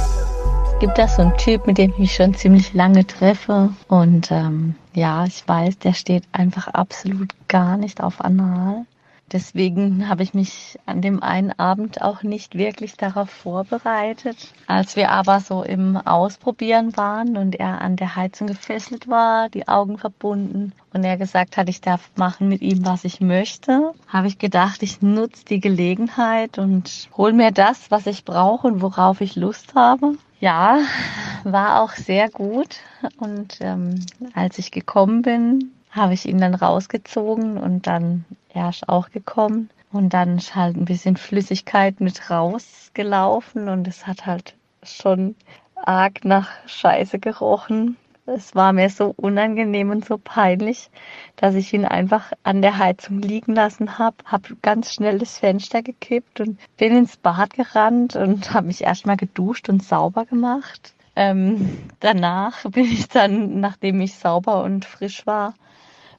Es gibt da so einen Typ, mit dem ich mich schon ziemlich lange treffe. Und ähm, ja, ich weiß, der steht einfach absolut gar nicht auf Anal. Deswegen habe ich mich an dem einen Abend auch nicht wirklich darauf vorbereitet. Als wir aber so im Ausprobieren waren und er an der Heizung gefesselt war, die Augen verbunden und er gesagt hat, ich darf machen mit ihm, was ich möchte, habe ich gedacht, ich nutze die Gelegenheit und hol mir das, was ich brauche und worauf ich Lust habe. Ja, war auch sehr gut. Und ähm, als ich gekommen bin, habe ich ihn dann rausgezogen und dann er ist auch gekommen. Und dann ist halt ein bisschen Flüssigkeit mit rausgelaufen und es hat halt schon arg nach Scheiße gerochen. Es war mir so unangenehm und so peinlich, dass ich ihn einfach an der Heizung liegen lassen habe, habe ganz schnell das Fenster gekippt und bin ins Bad gerannt und habe mich erstmal geduscht und sauber gemacht. Ähm, danach bin ich dann, nachdem ich sauber und frisch war,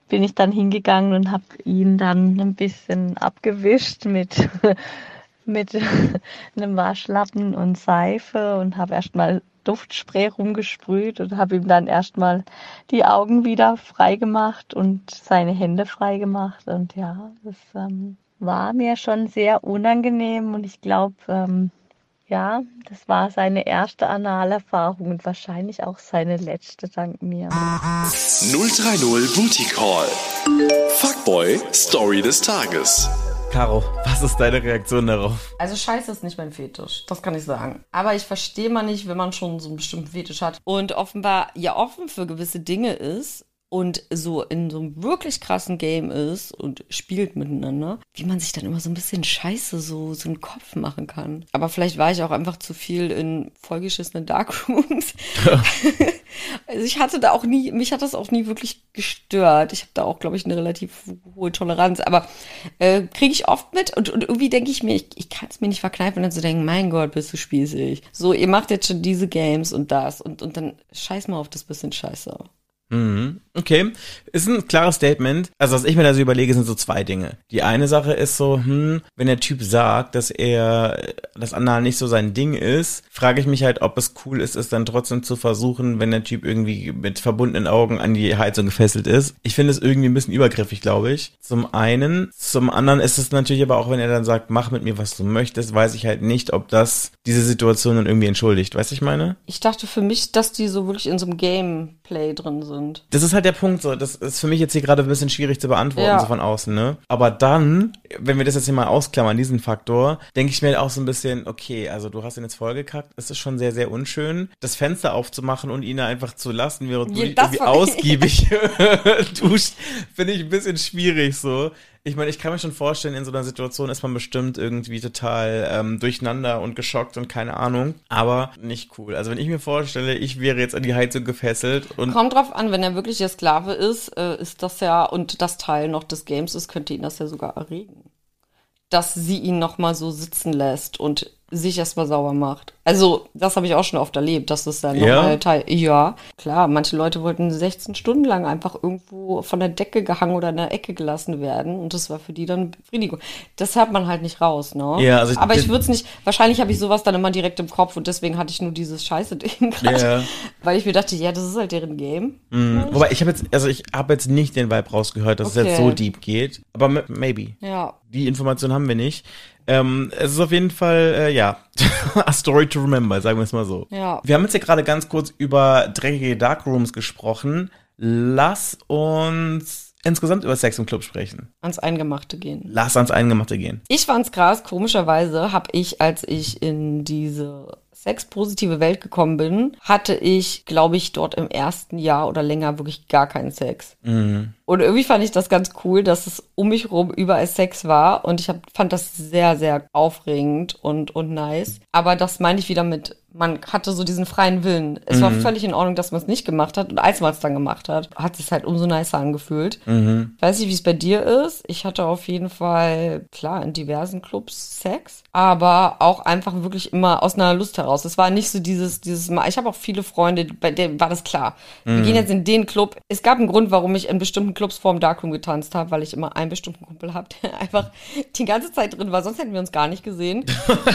bin ich dann hingegangen und habe ihn dann ein bisschen abgewischt mit, mit einem Waschlappen und Seife und habe erstmal Duftspray rumgesprüht und habe ihm dann erstmal die Augen wieder frei gemacht und seine Hände frei gemacht. Und ja, das ähm, war mir schon sehr unangenehm und ich glaube, ähm, ja, das war seine erste Analerfahrung und wahrscheinlich auch seine letzte dank mir. 030 Booty Call. Fuckboy Story des Tages. Caro, was ist deine Reaktion darauf? Also Scheiße ist nicht mein Fetisch, das kann ich sagen. Aber ich verstehe mal nicht, wenn man schon so einen bestimmten Fetisch hat und offenbar ja offen für gewisse Dinge ist und so in so einem wirklich krassen Game ist und spielt miteinander, wie man sich dann immer so ein bisschen Scheiße so, so einen Kopf machen kann. Aber vielleicht war ich auch einfach zu viel in vollgeschissenen Darkrooms. Also ich hatte da auch nie, mich hat das auch nie wirklich gestört. Ich habe da auch, glaube ich, eine relativ hohe Toleranz. Aber äh, kriege ich oft mit und, und irgendwie denke ich mir, ich, ich kann es mir nicht verkneifen, dann zu denken, mein Gott, bist du spießig. So, ihr macht jetzt schon diese Games und das und, und dann scheiß mal auf das bisschen Scheiße. Mhm. Okay, ist ein klares Statement. Also was ich mir da so überlege, sind so zwei Dinge. Die eine Sache ist so, hm, wenn der Typ sagt, dass er das Anal nicht so sein Ding ist, frage ich mich halt, ob es cool ist, es dann trotzdem zu versuchen, wenn der Typ irgendwie mit verbundenen Augen an die Heizung gefesselt ist. Ich finde es irgendwie ein bisschen übergriffig, glaube ich. Zum einen. Zum anderen ist es natürlich aber auch, wenn er dann sagt, mach mit mir, was du möchtest, weiß ich halt nicht, ob das diese Situation dann irgendwie entschuldigt. Weißt du, ich meine? Ich dachte für mich, dass die so wirklich in so einem Gameplay drin sind. Das ist halt der Punkt, so, das ist für mich jetzt hier gerade ein bisschen schwierig zu beantworten, Ja. so von außen, ne? Aber dann, wenn wir das jetzt hier mal ausklammern, diesen Faktor, denke ich mir halt auch so ein bisschen, okay, also du hast ihn jetzt vollgekackt, es ist schon sehr, sehr unschön, das Fenster aufzumachen und ihn einfach zu lassen, während du Ja, dich das irgendwie ausgiebig duscht, finde ich ein bisschen schwierig, so. Ich meine, ich kann mir schon vorstellen, in so einer Situation ist man bestimmt irgendwie total ähm, durcheinander und geschockt und keine Ahnung. Aber nicht cool. Also wenn ich mir vorstelle, ich wäre jetzt an die Heizung gefesselt und. Kommt drauf an, wenn er wirklich der Sklave ist, äh, ist das ja, und das Teil noch des Games ist, könnte ihn das ja sogar erregen. Dass sie ihn nochmal so sitzen lässt und sich erstmal sauber macht. Also, das habe ich auch schon oft erlebt, dass das dann Ja? nochmal Teil. Ja, klar, manche Leute wollten 16 Stunden lang einfach irgendwo von der Decke gehangen oder in der Ecke gelassen werden und das war für die dann Befriedigung. Das hört man halt nicht raus, ne? Ja, also ich- Aber ich würde es nicht, wahrscheinlich habe ich sowas dann immer direkt im Kopf und deswegen hatte ich nur dieses scheiße Ding gerade. Ja. Weil ich mir dachte, ja, das ist halt deren Game. Mhm. Wobei ich habe jetzt, also ich habe jetzt nicht den Vibe rausgehört, dass es Okay. jetzt so deep geht. Aber maybe. Ja. Die Information haben wir nicht. Ähm, es ist auf jeden Fall, äh, ja, a story to remember, sagen wir es mal so. Ja. Wir haben jetzt ja gerade ganz kurz über dreckige Darkrooms gesprochen. Lass uns insgesamt über Sex im Club sprechen. Ans Eingemachte gehen. Lass ans Eingemachte gehen. Ich fand's krass, komischerweise habe ich, als ich in diese sexpositive Welt gekommen bin, hatte ich, glaube ich, dort im ersten Jahr oder länger wirklich gar keinen Sex. Und irgendwie fand ich das ganz cool, dass es um mich rum überall Sex war und ich hab, fand das sehr, sehr aufregend und, und nice. Aber das meine ich wieder mit, man hatte so diesen freien Willen. Es war völlig in Ordnung, dass man es nicht gemacht hat und als man es dann gemacht hat, hat es halt umso nicer angefühlt. Ich weiß nicht, wie es bei dir ist. Ich hatte auf jeden Fall, klar, in diversen Clubs Sex, aber auch einfach wirklich immer aus einer Lust heraus. Es war nicht so dieses, dieses Mal. Ich habe auch viele Freunde, bei denen war das klar. Wir gehen jetzt in den Club. Es gab einen Grund, warum ich in bestimmten Clubs vorm Darkroom getanzt habe, weil ich immer einen bestimmten Kumpel habe, der einfach die ganze Zeit drin war. Sonst hätten wir uns gar nicht gesehen.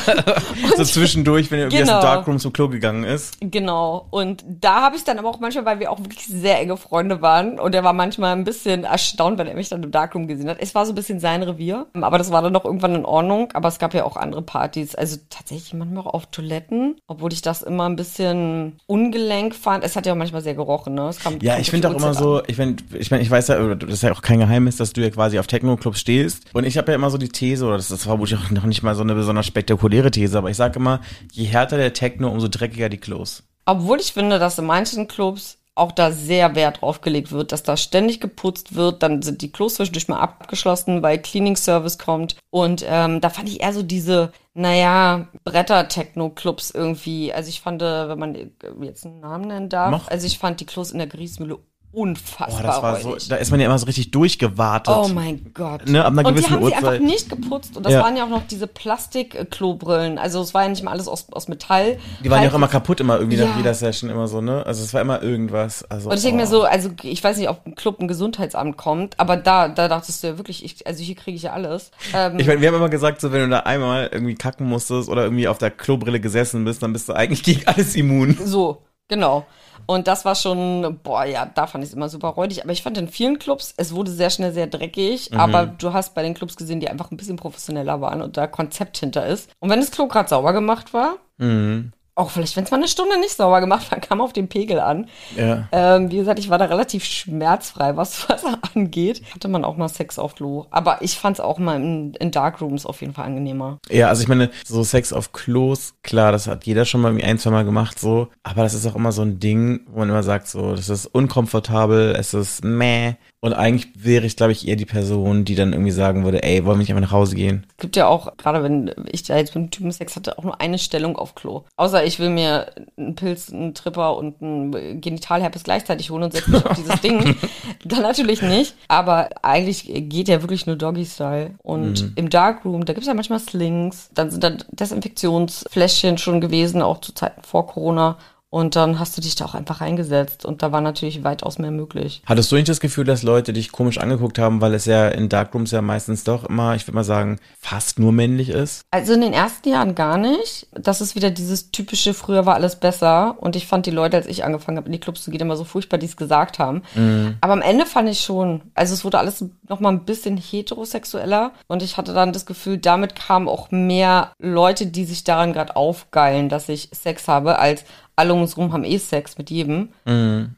so zwischendurch, wenn er irgendwie aus Genau. dem Darkroom zum Klo gegangen ist. Genau. Und da habe ich dann aber auch manchmal, weil wir auch wirklich sehr enge Freunde waren und er war manchmal ein bisschen erstaunt, wenn er mich dann im Darkroom gesehen hat. Es war so ein bisschen sein Revier, aber das war dann noch irgendwann in Ordnung. Aber es gab ja auch andere Partys. Also tatsächlich manchmal auch auf Toiletten, obwohl ich das immer ein bisschen ungelenk fand. Es hat ja auch manchmal sehr gerochen, ne? Es kam, Ja, ich finde auch immer Uhrzeit so, ich meine, ich, mein, ich weiß ja, das ist ja auch kein Geheimnis, dass du ja quasi auf Techno-Clubs stehst. Und ich habe ja immer so die These, oder das ist vermutlich auch noch nicht mal so eine besonders spektakuläre These, aber ich sage immer, je härter der Techno, umso dreckiger die Klos. Obwohl ich finde, dass in manchen Clubs auch da sehr Wert drauf gelegt wird, dass da ständig geputzt wird, dann sind die Klos zwischendurch mal abgeschlossen, weil Cleaning Service kommt. Und ähm, da fand ich eher so diese, naja, Bretter-Techno-Clubs irgendwie. Also ich fand, äh, wenn man jetzt einen Namen nennen darf, Mach. also ich fand die Klos in der Griesmühle Unfassbar das war so, da ist man ja immer so richtig durchgewartet. Oh mein Gott. Ne, ab einer und die gewissen haben sie einfach Uhrzeit. nicht geputzt. Und das Ja. waren ja auch noch diese Plastik-Klobrillen. Also es war ja nicht mal alles aus, aus Metall. Die waren ja auch Halt- immer kaputt, immer irgendwie Ja. nach jeder Session immer so, ne? Also es war immer irgendwas. Also, Und ich denke oh. mir so, also ich weiß nicht, ob ein Club ein Gesundheitsamt kommt, aber da, da dachtest du ja wirklich, ich, also hier kriege ich ja alles. Ähm, Ich meine, wir haben immer gesagt, so wenn du da einmal irgendwie kacken musstest oder irgendwie auf der Klobrille gesessen bist, dann bist du eigentlich gegen alles immun. so, genau. Und das war schon, boah, ja, da fand ich es immer super räudig. Aber ich fand in vielen Clubs, es wurde sehr schnell sehr dreckig, Mhm. aber du hast bei den Clubs gesehen, die einfach ein bisschen professioneller waren und da Konzept hinter ist. Und wenn das Klo gerade sauber gemacht war, Mhm. Auch vielleicht, wenn es mal eine Stunde nicht sauber gemacht war, kam auf den Pegel an. Ja. Ähm, wie gesagt, ich war da relativ schmerzfrei, was Wasser angeht. Hatte man auch mal Sex auf Klo. Aber ich fand es auch mal in, in Darkrooms auf jeden Fall angenehmer. Ja, also ich meine, so Sex auf Klos, klar, das hat jeder schon mal ein, zwei Mal gemacht, so. Aber das ist auch immer so ein Ding, wo man immer sagt, so, das ist unkomfortabel, es ist meh. Und eigentlich wäre ich, glaube ich, eher die Person, die dann irgendwie sagen würde, ey, wollen wir nicht einfach nach Hause gehen? Es gibt ja auch, gerade wenn ich da jetzt mit einem Typen Sex hatte, auch nur eine Stellung auf Klo. Außer ich will mir einen Pilz, einen Tripper und einen Genitalherpes gleichzeitig holen und setze mich auf dieses Ding. Dann natürlich nicht. Aber eigentlich geht ja wirklich nur Doggy-Style. Und im Darkroom, da gibt's ja manchmal Slings. Dann sind da Desinfektionsfläschchen schon gewesen, auch zu Zeiten vor Corona. Und dann hast du dich da auch einfach reingesetzt. Und da war natürlich weitaus mehr möglich. Hattest du nicht das Gefühl, dass Leute dich komisch angeguckt haben, weil es ja in Darkrooms ja meistens doch immer, ich würde mal sagen, fast nur männlich ist? Also in den ersten Jahren gar nicht. Das ist wieder dieses typische, früher war alles besser. Und ich fand die Leute, als ich angefangen habe, in die Clubs zu gehen, immer so furchtbar, die es gesagt haben. Aber am Ende fand ich schon, also es wurde alles noch mal ein bisschen heterosexueller. Und ich hatte dann das Gefühl, damit kamen auch mehr Leute, die sich daran gerade aufgeilen, dass ich Sex habe, als alle um uns rum haben eh Sex mit jedem.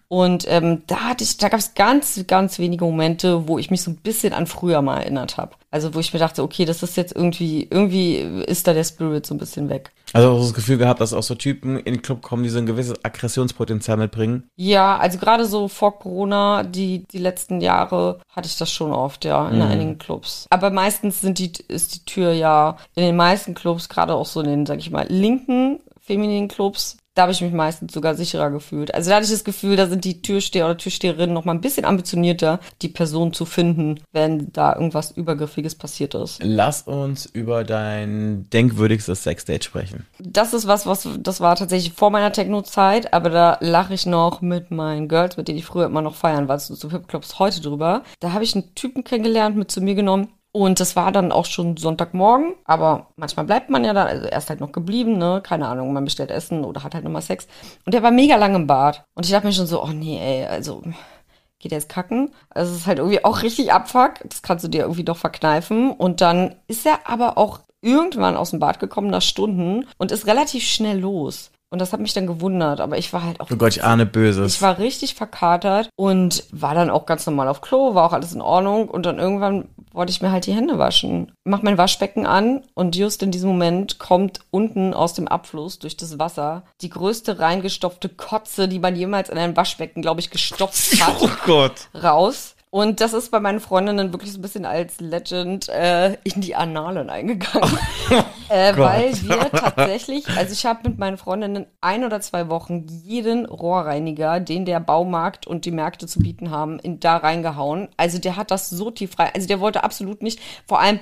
Und ähm, da hatte ich, da gab es ganz, ganz wenige Momente, wo ich mich so ein bisschen an früher mal erinnert habe. Also wo ich mir dachte, okay, das ist jetzt irgendwie, irgendwie ist da der Spirit so ein bisschen weg. Also auch das Gefühl gehabt, dass auch so Typen in den Club kommen, die so ein gewisses Aggressionspotenzial mitbringen. Ja, also gerade so vor Corona, die, die letzten Jahre hatte ich das schon oft, ja, in einigen Clubs. Aber meistens sind die, ist die Tür ja in den meisten Clubs, gerade auch so in den, sag ich mal, linken femininen Clubs, da habe ich mich meistens sogar sicherer gefühlt. Also da hatte ich das Gefühl, da sind die Türsteher oder Türsteherinnen noch mal ein bisschen ambitionierter, die Person zu finden, wenn da irgendwas Übergriffiges passiert ist. Lass uns über dein denkwürdigstes Sexdate sprechen. Das ist was, was das war tatsächlich vor meiner Techno-Zeit, aber da lache ich noch mit meinen Girls, mit denen ich früher immer noch feiern war, so Hip-Clubs heute drüber. Da habe ich einen Typen kennengelernt, mit zu mir genommen. Und das war dann auch schon Sonntagmorgen, aber manchmal bleibt man ja da, also er ist halt noch geblieben, ne, keine Ahnung, man bestellt Essen oder hat halt nochmal Sex. Und der war mega lang im Bad. Und ich dachte mir schon so, oh nee, ey, also geht er jetzt kacken? Also es ist halt irgendwie auch richtig Abfuck, das kannst du dir irgendwie doch verkneifen. Und dann ist er aber auch irgendwann aus dem Bad gekommen nach Stunden und ist relativ schnell los. Und das hat mich dann gewundert, aber ich war halt auch. Oh Gott, ich ahne Böses. Ich war richtig verkatert und war dann auch ganz normal auf Klo, war auch alles in Ordnung und dann irgendwann wollte ich mir halt die Hände waschen. Mach mein Waschbecken an und just in diesem Moment kommt unten aus dem Abfluss durch das Wasser die größte reingestopfte Kotze, die man jemals in ein Waschbecken, glaube ich, gestopft hat, oh Gott. raus. Und das ist bei meinen Freundinnen wirklich so ein bisschen als Legend äh, in die Annalen eingegangen. äh, Gott. weil wir tatsächlich, also ich habe mit meinen Freundinnen ein oder zwei Wochen jeden Rohrreiniger, den der Baumarkt und die Märkte zu bieten haben, in, da reingehauen. Also der hat das so tief rein, also der wollte absolut nicht, vor allem,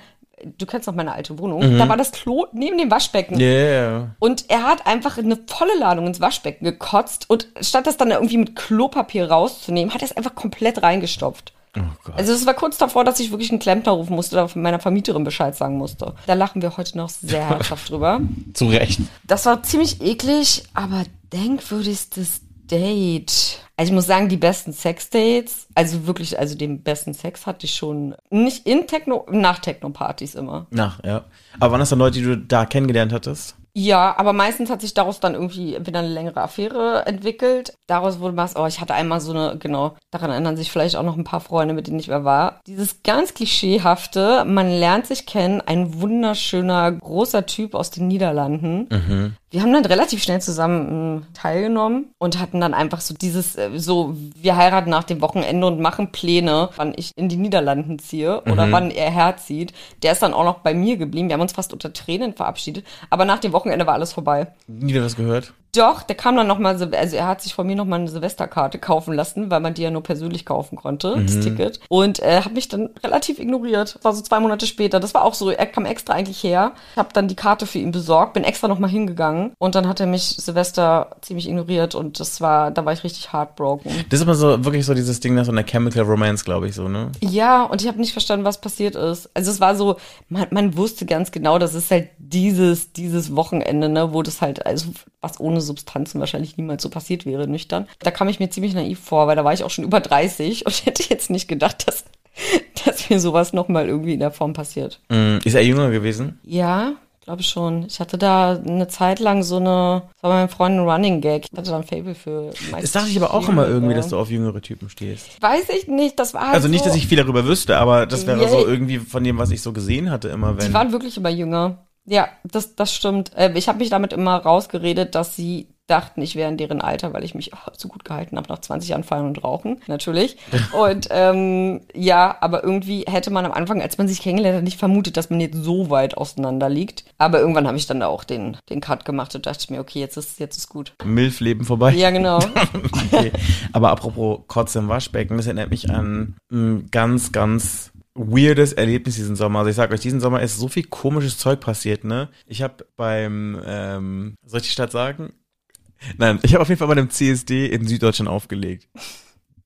du kennst noch meine alte Wohnung, da war das Klo neben dem Waschbecken. Yeah. Und er hat einfach eine volle Ladung ins Waschbecken gekotzt und statt das dann irgendwie mit Klopapier rauszunehmen, hat er es einfach komplett reingestopft. Oh. Also es war kurz davor, dass ich wirklich einen Klempner rufen musste oder meiner Vermieterin Bescheid sagen musste. Da lachen wir heute noch sehr herzhaft drüber. Zu Recht. Das war ziemlich eklig, aber denkwürdigstes Date. Also ich muss sagen, die besten Sexdates, also wirklich, also den besten Sex hatte ich schon nicht in Techno, nach Techno-Partys immer. Nach, ja. Aber waren das dann Leute, die du da kennengelernt hattest? Ja, aber meistens hat sich daraus dann irgendwie entweder eine längere Affäre entwickelt. Daraus wurde was, oh, ich hatte einmal so eine, genau, daran erinnern sich vielleicht auch noch ein paar Freunde, mit denen ich mehr war. Dieses ganz klischeehafte, man lernt sich kennen, ein wunderschöner, großer Typ aus den Niederlanden. Wir haben dann relativ schnell zusammen äh, teilgenommen und hatten dann einfach so dieses, äh, so, wir heiraten nach dem Wochenende und machen Pläne, wann ich in die Niederlanden ziehe oder wann er herzieht. Der ist dann auch noch bei mir geblieben. Wir haben uns fast unter Tränen verabschiedet. Aber nach dem Wochenende war alles vorbei. Nie was gehört? Doch, der kam dann nochmal, also er hat sich von mir nochmal eine Silvesterkarte kaufen lassen, weil man die ja nur persönlich kaufen konnte, das Ticket. Und äh, hat mich dann relativ ignoriert. Das war so zwei Monate später. Das war auch so, er kam extra eigentlich her. Ich habe dann die Karte für ihn besorgt, bin extra nochmal hingegangen und dann hat er mich Silvester ziemlich ignoriert und das war, da war ich richtig heartbroken. Das ist immer so, wirklich so dieses Ding nach so einer Chemical Romance, glaube ich, so, ne? Ja, und ich habe nicht verstanden, was passiert ist. Also es war so, man, man wusste ganz genau, das ist halt dieses, dieses Wochenende, ne, wo das halt, also was ohne Substanzen wahrscheinlich niemals so passiert wäre, nüchtern. Da kam ich mir ziemlich naiv vor, weil da war ich auch schon über 30 und hätte jetzt nicht gedacht, dass, dass mir sowas nochmal irgendwie in der Form passiert. Mm, Ist er jünger gewesen? Ja, glaube ich schon. Ich hatte da eine Zeit lang so eine, das war bei meinem Freund ein Running Gag. Ich hatte da ein Fable für Das dachte ich aber auch immer irgendwie, dass du auf jüngere Typen stehst. Weiß ich nicht, das war halt Also nicht, so, dass ich viel darüber wüsste, aber das wäre Yeah. so irgendwie von dem, was ich so gesehen hatte, immer wenn. Die waren wirklich immer jünger. Ja, das, das stimmt. Äh, Ich habe mich damit immer rausgeredet, dass sie dachten, ich wäre in deren Alter, weil ich mich oh, so gut gehalten habe nach 20 Jahren Feiern und Rauchen, natürlich. Und ähm, ja, aber irgendwie hätte man am Anfang, als man sich kennengelernt hat, nicht vermutet, dass man jetzt so weit auseinander liegt. Aber irgendwann habe ich dann da auch den, den Cut gemacht und dachte mir, okay, jetzt ist, jetzt ist gut. Milf-Leben vorbei. Ja, genau. okay. Aber apropos Kotze im Waschbecken, das erinnert mich an ein ganz, ganz weirdes Erlebnis diesen Sommer. Also ich sag euch, diesen Sommer ist so viel komisches Zeug passiert, ne? Ich habe beim, ähm, soll ich die Stadt sagen? Nein, ich habe auf jeden Fall bei einem CSD in Süddeutschland aufgelegt.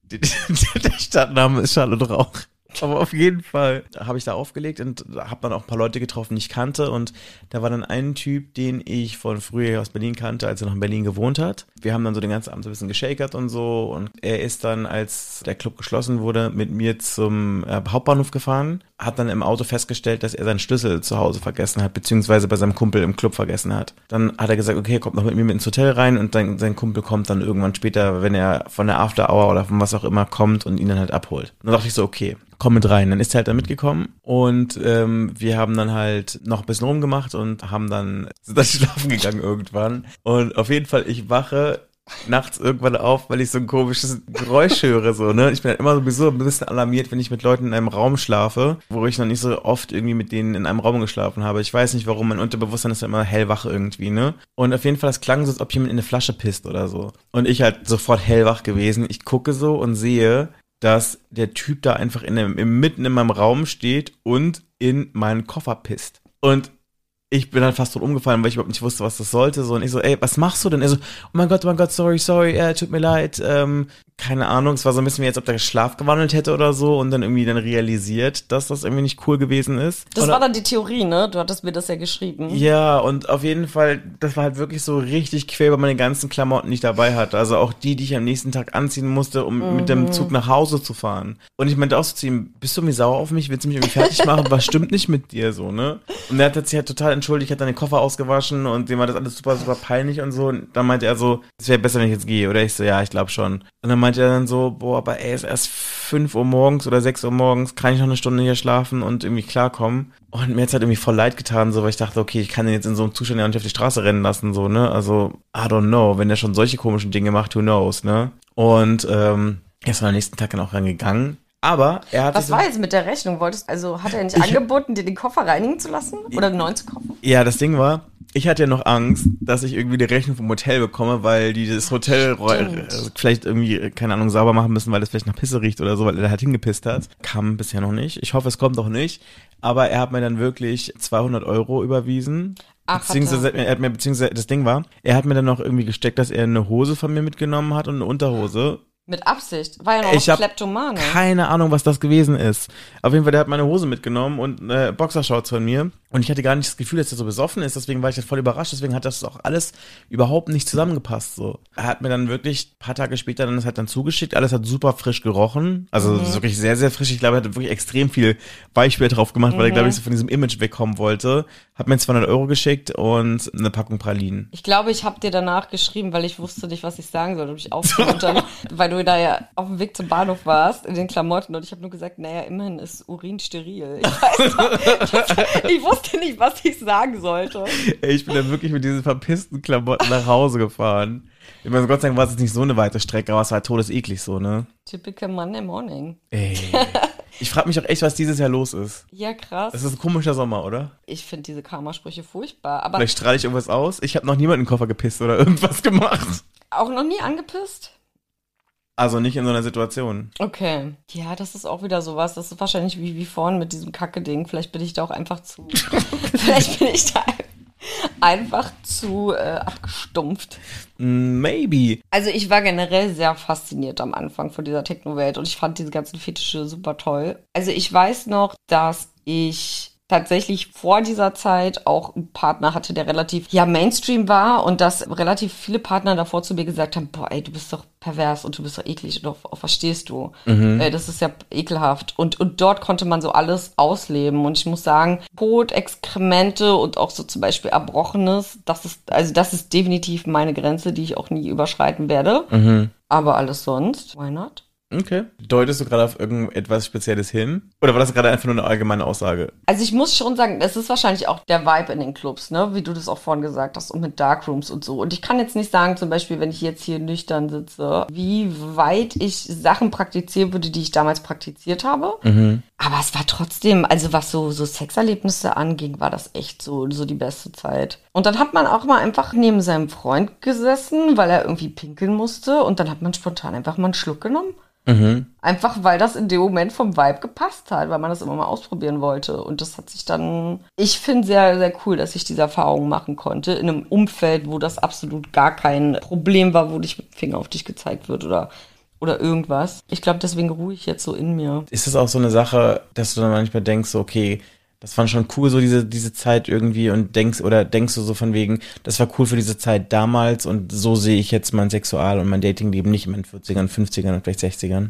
Der Stadtname ist und Rauch. Aber auf jeden Fall habe ich da aufgelegt und habe dann auch ein paar Leute getroffen, die ich kannte. Und da war dann ein Typ, den ich von früher aus Berlin kannte, als er noch in Berlin gewohnt hat. Wir haben dann so den ganzen Abend so ein bisschen geschakert und so. Und er ist dann, als der Club geschlossen wurde, mit mir zum äh, Hauptbahnhof gefahren. Hat dann im Auto festgestellt, dass er seinen Schlüssel zu Hause vergessen hat, beziehungsweise bei seinem Kumpel im Club vergessen hat. Dann hat er gesagt, okay, kommt noch mit mir ins Hotel rein und dann, sein Kumpel kommt dann irgendwann später, wenn er von der After Hour oder von was auch immer kommt und ihn dann halt abholt. Dann dachte ich so, okay, komm mit rein. Dann ist er halt da mitgekommen und ähm, wir haben dann halt noch ein bisschen rumgemacht und haben dann, sind dann schlafen gegangen irgendwann. Und auf jeden Fall, ich wache nachts irgendwann auf, weil ich so ein komisches Geräusch höre, so, ne? Ich bin halt immer sowieso ein bisschen alarmiert, wenn ich mit Leuten in einem Raum schlafe, wo ich noch nicht so oft irgendwie mit denen in einem Raum geschlafen habe. Ich weiß nicht warum, mein Unterbewusstsein ist ja immer hellwach irgendwie, ne? Und auf jeden Fall, es klang so, als ob jemand in eine Flasche pisst oder so. Und ich halt sofort hellwach gewesen. Ich gucke so und sehe, dass der Typ da einfach in dem, mitten in meinem Raum steht und in meinen Koffer pisst. Und ich bin halt fast tot umgefallen, weil ich überhaupt nicht wusste, was das sollte. So, und ich so, ey, was machst du denn? Er so, oh mein Gott, oh mein Gott, sorry, sorry, äh, tut mir leid. Ähm, keine Ahnung, es war so ein bisschen wie, als ob der Schlaf gewandelt hätte oder so und dann irgendwie dann realisiert, dass das irgendwie nicht cool gewesen ist. Das und, war dann die Theorie, ne? Du hattest mir das ja geschrieben. Ja, und auf jeden Fall, das war halt wirklich so richtig quer, weil meine ganzen Klamotten nicht dabei hatte. Also auch die, die ich am nächsten Tag anziehen musste, um mhm. mit dem Zug nach Hause zu fahren. Und ich meinte auch zu ihm, bist du irgendwie sauer auf mich? Willst du mich irgendwie fertig machen? Was stimmt nicht mit dir so, ne? Und er hat sich halt total entschuldigt, hat dann den Koffer ausgewaschen und dem war das alles super, super peinlich und so. Und dann meinte er so, es wäre besser, wenn ich jetzt gehe. Oder ich so, ja, ich glaube schon. Und dann meinte er dann so, boah, aber ey, ist erst 5 Uhr morgens oder 6 Uhr morgens, kann ich noch eine Stunde hier schlafen und irgendwie klarkommen. Und mir hat's halt irgendwie voll leid getan, so, weil ich dachte, okay, ich kann den jetzt in so einem Zustand ja nicht auf die Straße rennen lassen, so, ne? Also, I don't know, wenn der schon solche komischen Dinge macht, who knows, ne? Und, ähm, er ist am nächsten Tag dann auch rangegangen. Aber er hat. Was war jetzt mit der Rechnung? Wolltest, also hat er nicht ich, angeboten, dir den Koffer reinigen zu lassen? Oder einen neuen zu kaufen? Ja, das Ding war, ich hatte ja noch Angst, dass ich irgendwie die Rechnung vom Hotel bekomme, weil die das Hotel Stimmt. vielleicht irgendwie, keine Ahnung, sauber machen müssen, weil das vielleicht nach Pisse riecht oder so, weil er halt hingepisst hat. Kam bisher noch nicht. Ich hoffe, es kommt auch nicht. Aber er hat mir dann wirklich 200 Euro überwiesen. Ach, beziehungsweise, er hat mir, beziehungsweise, das Ding war, er hat mir dann noch irgendwie gesteckt, dass er eine Hose von mir mitgenommen hat und eine Unterhose. Mit Absicht. War ja noch ich Kleptomane. Keine Ahnung, was das gewesen ist. Auf jeden Fall, der hat meine Hose mitgenommen und äh, Boxershorts von mir. Und ich hatte gar nicht das Gefühl, dass er so besoffen ist. Deswegen war ich halt voll überrascht. Deswegen hat das auch alles überhaupt nicht zusammengepasst. So. Er hat mir dann wirklich ein paar Tage später dann das halt dann zugeschickt. Alles hat super frisch gerochen. Also mhm. wirklich sehr, sehr frisch. Ich glaube, er hat wirklich extrem viel Beispiel drauf gemacht, mhm. weil er, glaube ich, so von diesem Image wegkommen wollte. Hat mir 200 Euro geschickt und eine Packung Pralinen. Ich glaube, ich habe dir danach geschrieben, weil ich wusste nicht, was ich sagen soll. Und mich aufgemuntert, weil du da ja auf dem Weg zum Bahnhof warst, in den Klamotten. Und ich habe nur gesagt, naja, immerhin ist Urin steril. Ich weiß doch, ich wusste nicht, was ich sagen sollte. Ey, ich bin dann wirklich mit diesen verpissten Klamotten nach Hause gefahren. Ich meine, Gott sei Dank war es nicht so eine weite Strecke, aber es war todeseklig so, ne? Typical Monday Morning. Ey. Ich frage mich auch echt, was dieses Jahr los ist. Ja, krass. Es ist ein komischer Sommer, oder? Ich finde diese Karma-Sprüche furchtbar. Aber Vielleicht strahle ich irgendwas aus. Ich habe noch niemanden in den Koffer gepisst oder irgendwas gemacht. Auch noch nie angepisst? Also nicht in so einer Situation. Okay. Ja, das ist auch wieder sowas. Das ist wahrscheinlich wie, wie vorhin mit diesem Kacke-Ding. Vielleicht bin ich da auch einfach zu. vielleicht bin ich da einfach zu äh, abgestumpft. Maybe. Also ich war generell sehr fasziniert am Anfang von dieser Techno-Welt und ich fand diese ganzen Fetische super toll. Also ich weiß noch, dass ich tatsächlich vor dieser Zeit auch einen Partner hatte, der relativ ja Mainstream war und dass relativ viele Partner davor zu mir gesagt haben, boah, ey, du bist doch pervers und du bist doch eklig und auf, auf was stehst du? Mhm. Äh, das ist ja ekelhaft. Und, und dort konnte man so alles ausleben. Und ich muss sagen, Kot, Exkremente und auch so zum Beispiel Erbrochenes, das ist, also das ist definitiv meine Grenze, die ich auch nie überschreiten werde. Mhm. Aber alles sonst, why not? Okay. Deutest du gerade auf irgendetwas Spezielles hin? Oder war das gerade einfach nur eine allgemeine Aussage? Also ich muss schon sagen, es ist wahrscheinlich auch der Vibe in den Clubs, ne? Wie du das auch vorhin gesagt hast und mit Darkrooms und so. Und ich kann jetzt nicht sagen, zum Beispiel, wenn ich jetzt hier nüchtern sitze, wie weit ich Sachen praktizieren würde, die ich damals praktiziert habe. Mhm. Aber es war trotzdem, also was so, so Sexerlebnisse anging, war das echt so, so die beste Zeit. Und dann hat man auch mal einfach neben seinem Freund gesessen, weil er irgendwie pinkeln musste. Und dann hat man spontan einfach mal einen Schluck genommen. Mhm. Einfach weil das in dem Moment vom Vibe gepasst hat, weil man das immer mal ausprobieren wollte. Und das hat sich dann, ich finde sehr, sehr cool, dass ich diese Erfahrung machen konnte in einem Umfeld, wo das absolut gar kein Problem war, wo dich mit dem Finger auf dich gezeigt wird oder oder irgendwas. Ich glaube, deswegen ruhe ich jetzt so in mir. Ist das auch so eine Sache, dass du dann manchmal denkst, okay, das war schon cool, so diese, diese Zeit irgendwie und denkst, oder denkst du so von wegen, das war cool für diese Zeit damals und so sehe ich jetzt mein Sexual- und mein Datingleben nicht in meinen 40ern, 50ern und vielleicht 60ern?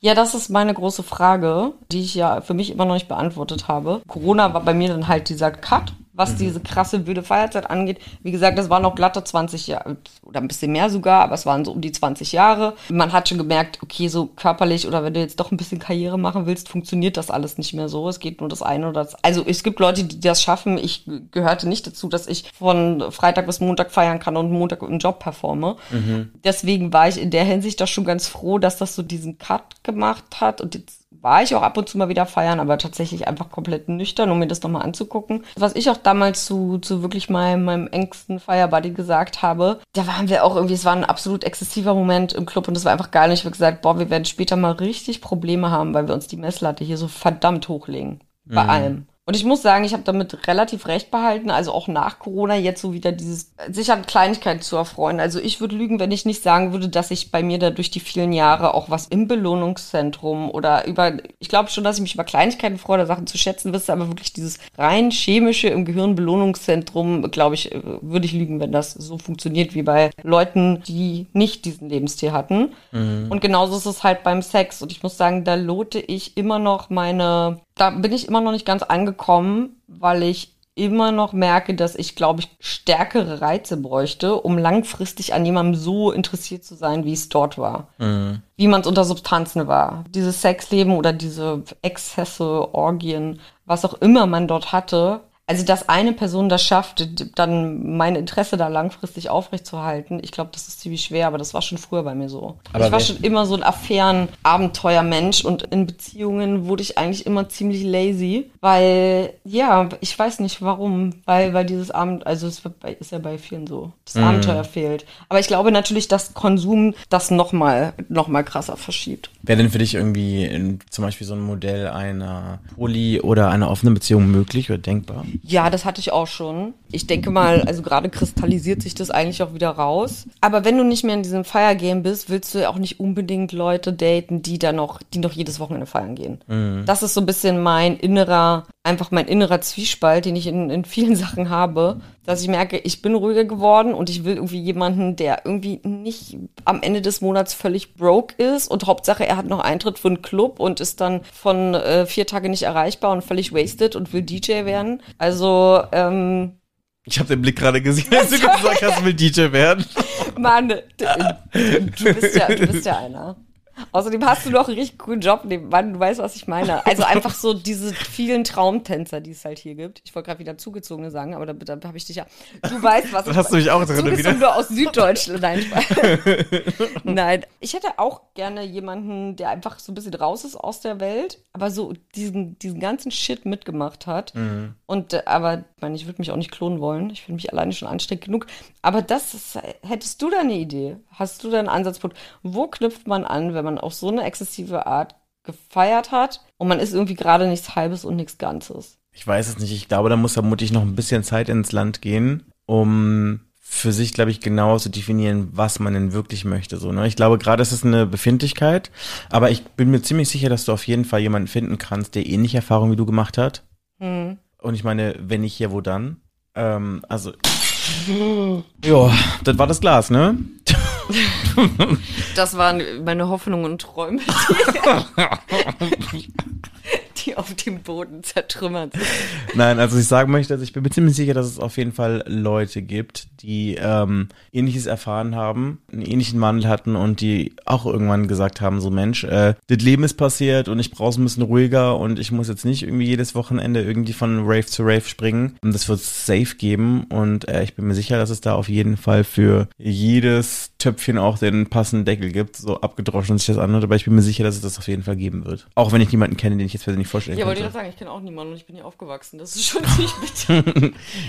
Ja, das ist meine große Frage, die ich ja für mich immer noch nicht beantwortet habe. Corona war bei mir dann halt dieser Cut was diese krasse wilde Feierzeit angeht. Wie gesagt, das waren noch glatte 20 Jahre oder ein bisschen mehr sogar, aber es waren so um die 20 Jahre. Man hat schon gemerkt, okay, so körperlich oder wenn du jetzt doch ein bisschen Karriere machen willst, funktioniert das alles nicht mehr so. Es geht nur das eine oder das. Also es gibt Leute, die das schaffen. Ich gehörte nicht dazu, dass ich von Freitag bis Montag feiern kann und Montag einen Job performe. Mhm. Deswegen war ich in der Hinsicht doch schon ganz froh, dass das so diesen Cut gemacht hat und jetzt war ich auch ab und zu mal wieder feiern, aber tatsächlich einfach komplett nüchtern, um mir das nochmal anzugucken. Was ich auch damals zu, zu wirklich meinem, meinem engsten Feierbuddy gesagt habe, da waren wir auch irgendwie, es war ein absolut exzessiver Moment im Club und das war einfach geil. Und ich habe gesagt, boah, wir werden später mal richtig Probleme haben, weil wir uns die Messlatte hier so verdammt hochlegen. Bei mhm. allem. Und ich muss sagen, ich habe damit relativ recht behalten, also auch nach Corona jetzt so wieder dieses, sich an Kleinigkeiten zu erfreuen. Also ich würde lügen, wenn ich nicht sagen würde, dass ich bei mir da durch die vielen Jahre auch was im Belohnungszentrum oder über, ich glaube schon, dass ich mich über Kleinigkeiten freue, oder Sachen zu schätzen wüsste, aber wirklich dieses rein chemische im Gehirn Belohnungszentrum, glaube ich, würde ich lügen, wenn das so funktioniert wie bei Leuten, die nicht diesen Lebensstil hatten. Mhm. Und genauso ist es halt beim Sex. Und ich muss sagen, da lote ich immer noch meine da bin ich immer noch nicht ganz angekommen, weil ich immer noch merke, dass ich, glaube ich, stärkere Reize bräuchte, um langfristig an jemandem so interessiert zu sein, wie es dort war. Mhm. Wie man es unter Substanzen war. Dieses Sexleben oder diese Exzesse, Orgien, was auch immer man dort hatte, also, dass eine Person das schafft, dann mein Interesse da langfristig aufrechtzuerhalten, ich glaube, das ist ziemlich schwer, aber das war schon früher bei mir so. Aber ich war schon immer so ein Affären-Abenteuermensch und in Beziehungen wurde ich eigentlich immer ziemlich lazy, weil, ja, ich weiß nicht warum, weil, weil dieses Abend, also es ist ja bei vielen so, das mhm. Abenteuer fehlt. Aber ich glaube natürlich, dass Konsum das nochmal, noch mal krasser verschiebt. Wäre denn für dich irgendwie in, zum Beispiel so ein Modell einer Poly- oder einer offenen Beziehung möglich oder denkbar? Ja, das hatte ich auch schon. Ich denke mal, also gerade kristallisiert sich das eigentlich auch wieder raus. Aber wenn du nicht mehr in diesem Feiergame bist, willst du ja auch nicht unbedingt Leute daten, die da noch, die noch jedes Wochenende feiern gehen. Mhm. Das ist so ein bisschen mein innerer, einfach mein innerer Zwiespalt, den ich in, in vielen Sachen habe, dass ich merke, ich bin ruhiger geworden und ich will irgendwie jemanden, der irgendwie nicht am Ende des Monats völlig broke ist und Hauptsache er hat noch Eintritt für einen Club und ist dann von äh, vier Tage nicht erreichbar und völlig wasted und will DJ werden. Also, ähm, ich habe den Blick gerade gesehen, als du gesagt hast, will DJ werden. Mann, du, du, bist ja, du bist ja einer. Außerdem hast du noch einen richtig coolen Job nebenan, du weißt, was ich meine. Also einfach so diese vielen Traumtänzer, die es halt hier gibt. Ich wollte gerade wieder Zugezogene sagen, aber da, da habe ich dich ja. Du weißt, was ich Hast du mich auch drin wieder? nur aus Süddeutschland. Nein, Nein, ich hätte auch gerne jemanden, der einfach so ein bisschen raus ist aus der Welt, aber so diesen, diesen ganzen Shit mitgemacht hat. Mhm. Und äh, aber, meine, ich würde mich auch nicht klonen wollen. Ich finde mich alleine schon anstrengend genug. Aber das ist, hättest du da eine Idee? Hast du da einen Ansatzpunkt? Wo knüpft man an, wenn man auf so eine exzessive Art gefeiert hat und man ist irgendwie gerade nichts Halbes und nichts Ganzes? Ich weiß es nicht. Ich glaube, da muss vermutlich noch ein bisschen Zeit ins Land gehen, um für sich, glaube ich, genau zu definieren, was man denn wirklich möchte. So, ne? Ich glaube, gerade ist es eine Befindlichkeit, aber ich bin mir ziemlich sicher, dass du auf jeden Fall jemanden finden kannst, der ähnliche Erfahrungen wie du gemacht hat. Hm. Und ich meine, wenn nicht hier, wo dann? Ähm, also. ja, das war das Glas, ne? Das waren meine Hoffnungen und Träume, die, auf dem Boden zertrümmert sind. Nein, also ich sagen möchte, also ich bin mir ziemlich sicher, dass es auf jeden Fall Leute gibt, die ähm, ähnliches erfahren haben, einen ähnlichen Wandel hatten und die auch irgendwann gesagt haben, so Mensch, äh, das Leben ist passiert und ich brauche es ein bisschen ruhiger und ich muss jetzt nicht irgendwie jedes Wochenende irgendwie von Rave zu Rave springen. Und das wird safe geben und äh, ich bin mir sicher, dass es da auf jeden Fall für jedes Töpfchen auch den passenden Deckel gibt, so abgedroschen sich das anhört, aber ich bin mir sicher, dass es das auf jeden Fall geben wird. Auch wenn ich niemanden kenne, den ich jetzt persönlich vorstellen kann. Ja, wollte ich sagen, ich kenne auch niemanden und ich bin hier aufgewachsen. Das ist schon ziemlich bitter.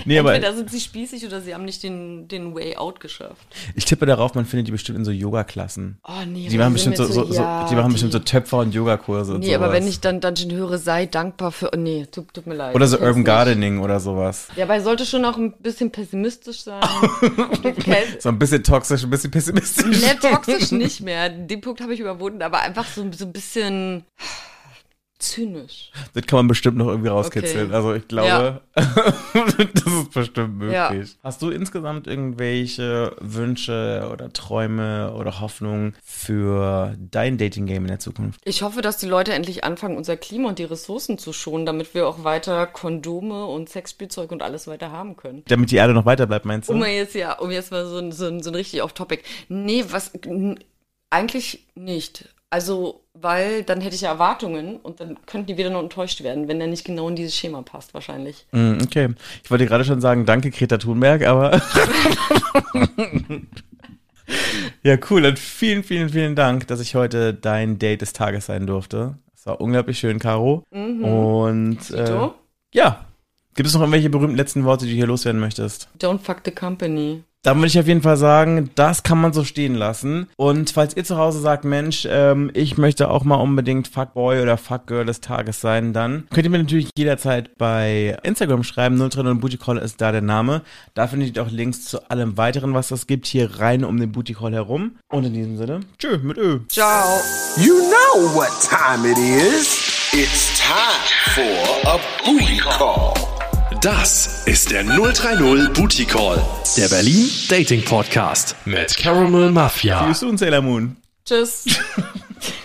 nee, Entweder aber, sind sie spießig oder sie haben nicht den, den Way Out geschafft. Ich tippe darauf, man findet die bestimmt in so Yoga-Klassen. Oh nee, die machen bestimmt so, so, so, ja, die machen die, bestimmt so Töpfer und Yogakurse. Nee, aber wenn ich dann Dungeon höre, sei dankbar für. Oh nee, tut, tut mir leid. Oder so Urban Gardening oder sowas. Ja, weil sollte schon auch ein bisschen pessimistisch sein. so ein bisschen toxisch, ein bisschen pessimistisch. Nee, toxisch nicht mehr. Den Punkt habe ich überwunden, aber einfach so, so ein bisschen zynisch. Das kann man bestimmt noch irgendwie rauskitzeln. Okay. Also ich glaube, das ist bestimmt möglich. Ja. Hast du insgesamt irgendwelche Wünsche oder Träume oder Hoffnungen für dein Dating-Game in der Zukunft? Ich hoffe, dass die Leute endlich anfangen, unser Klima und die Ressourcen zu schonen, damit wir auch weiter Kondome und Sexspielzeug und alles weiter haben können. Damit die Erde noch weiter bleibt, meinst du? Um jetzt ja, um jetzt mal so ein, so ein, so ein richtig off-Topic. Nee, was eigentlich nicht. Also, weil dann hätte ich ja Erwartungen und dann könnten die wieder nur enttäuscht werden, wenn er nicht genau in dieses Schema passt, wahrscheinlich. Mm, Okay. Ich wollte gerade schon sagen, danke Greta Thunberg, aber. ja, cool. Dann vielen, vielen, vielen Dank, dass ich heute dein Date des Tages sein durfte. Es war unglaublich schön, Caro. Und äh, ja. Gibt es noch irgendwelche berühmten letzten Worte, die du hier loswerden möchtest? Don't fuck the company. Dann würde ich auf jeden Fall sagen, das kann man so stehen lassen. Und falls ihr zu Hause sagt, Mensch, ähm, ich möchte auch mal unbedingt Fuckboy oder Fuckgirl des Tages sein, dann könnt ihr mir natürlich jederzeit bei Instagram schreiben. 030 Booty Call ist da der Name. Da findet ihr auch Links zu allem weiteren, was es gibt, hier rein um den Booty Call herum. Und in diesem Sinne, tschö mit Ö. Ciao. You know what time it is. It's time for a booty call. Das ist der 030 Booty Call, der Berlin Dating Podcast mit Caramel Mafia. Tschüss und Sailor Moon. Tschüss.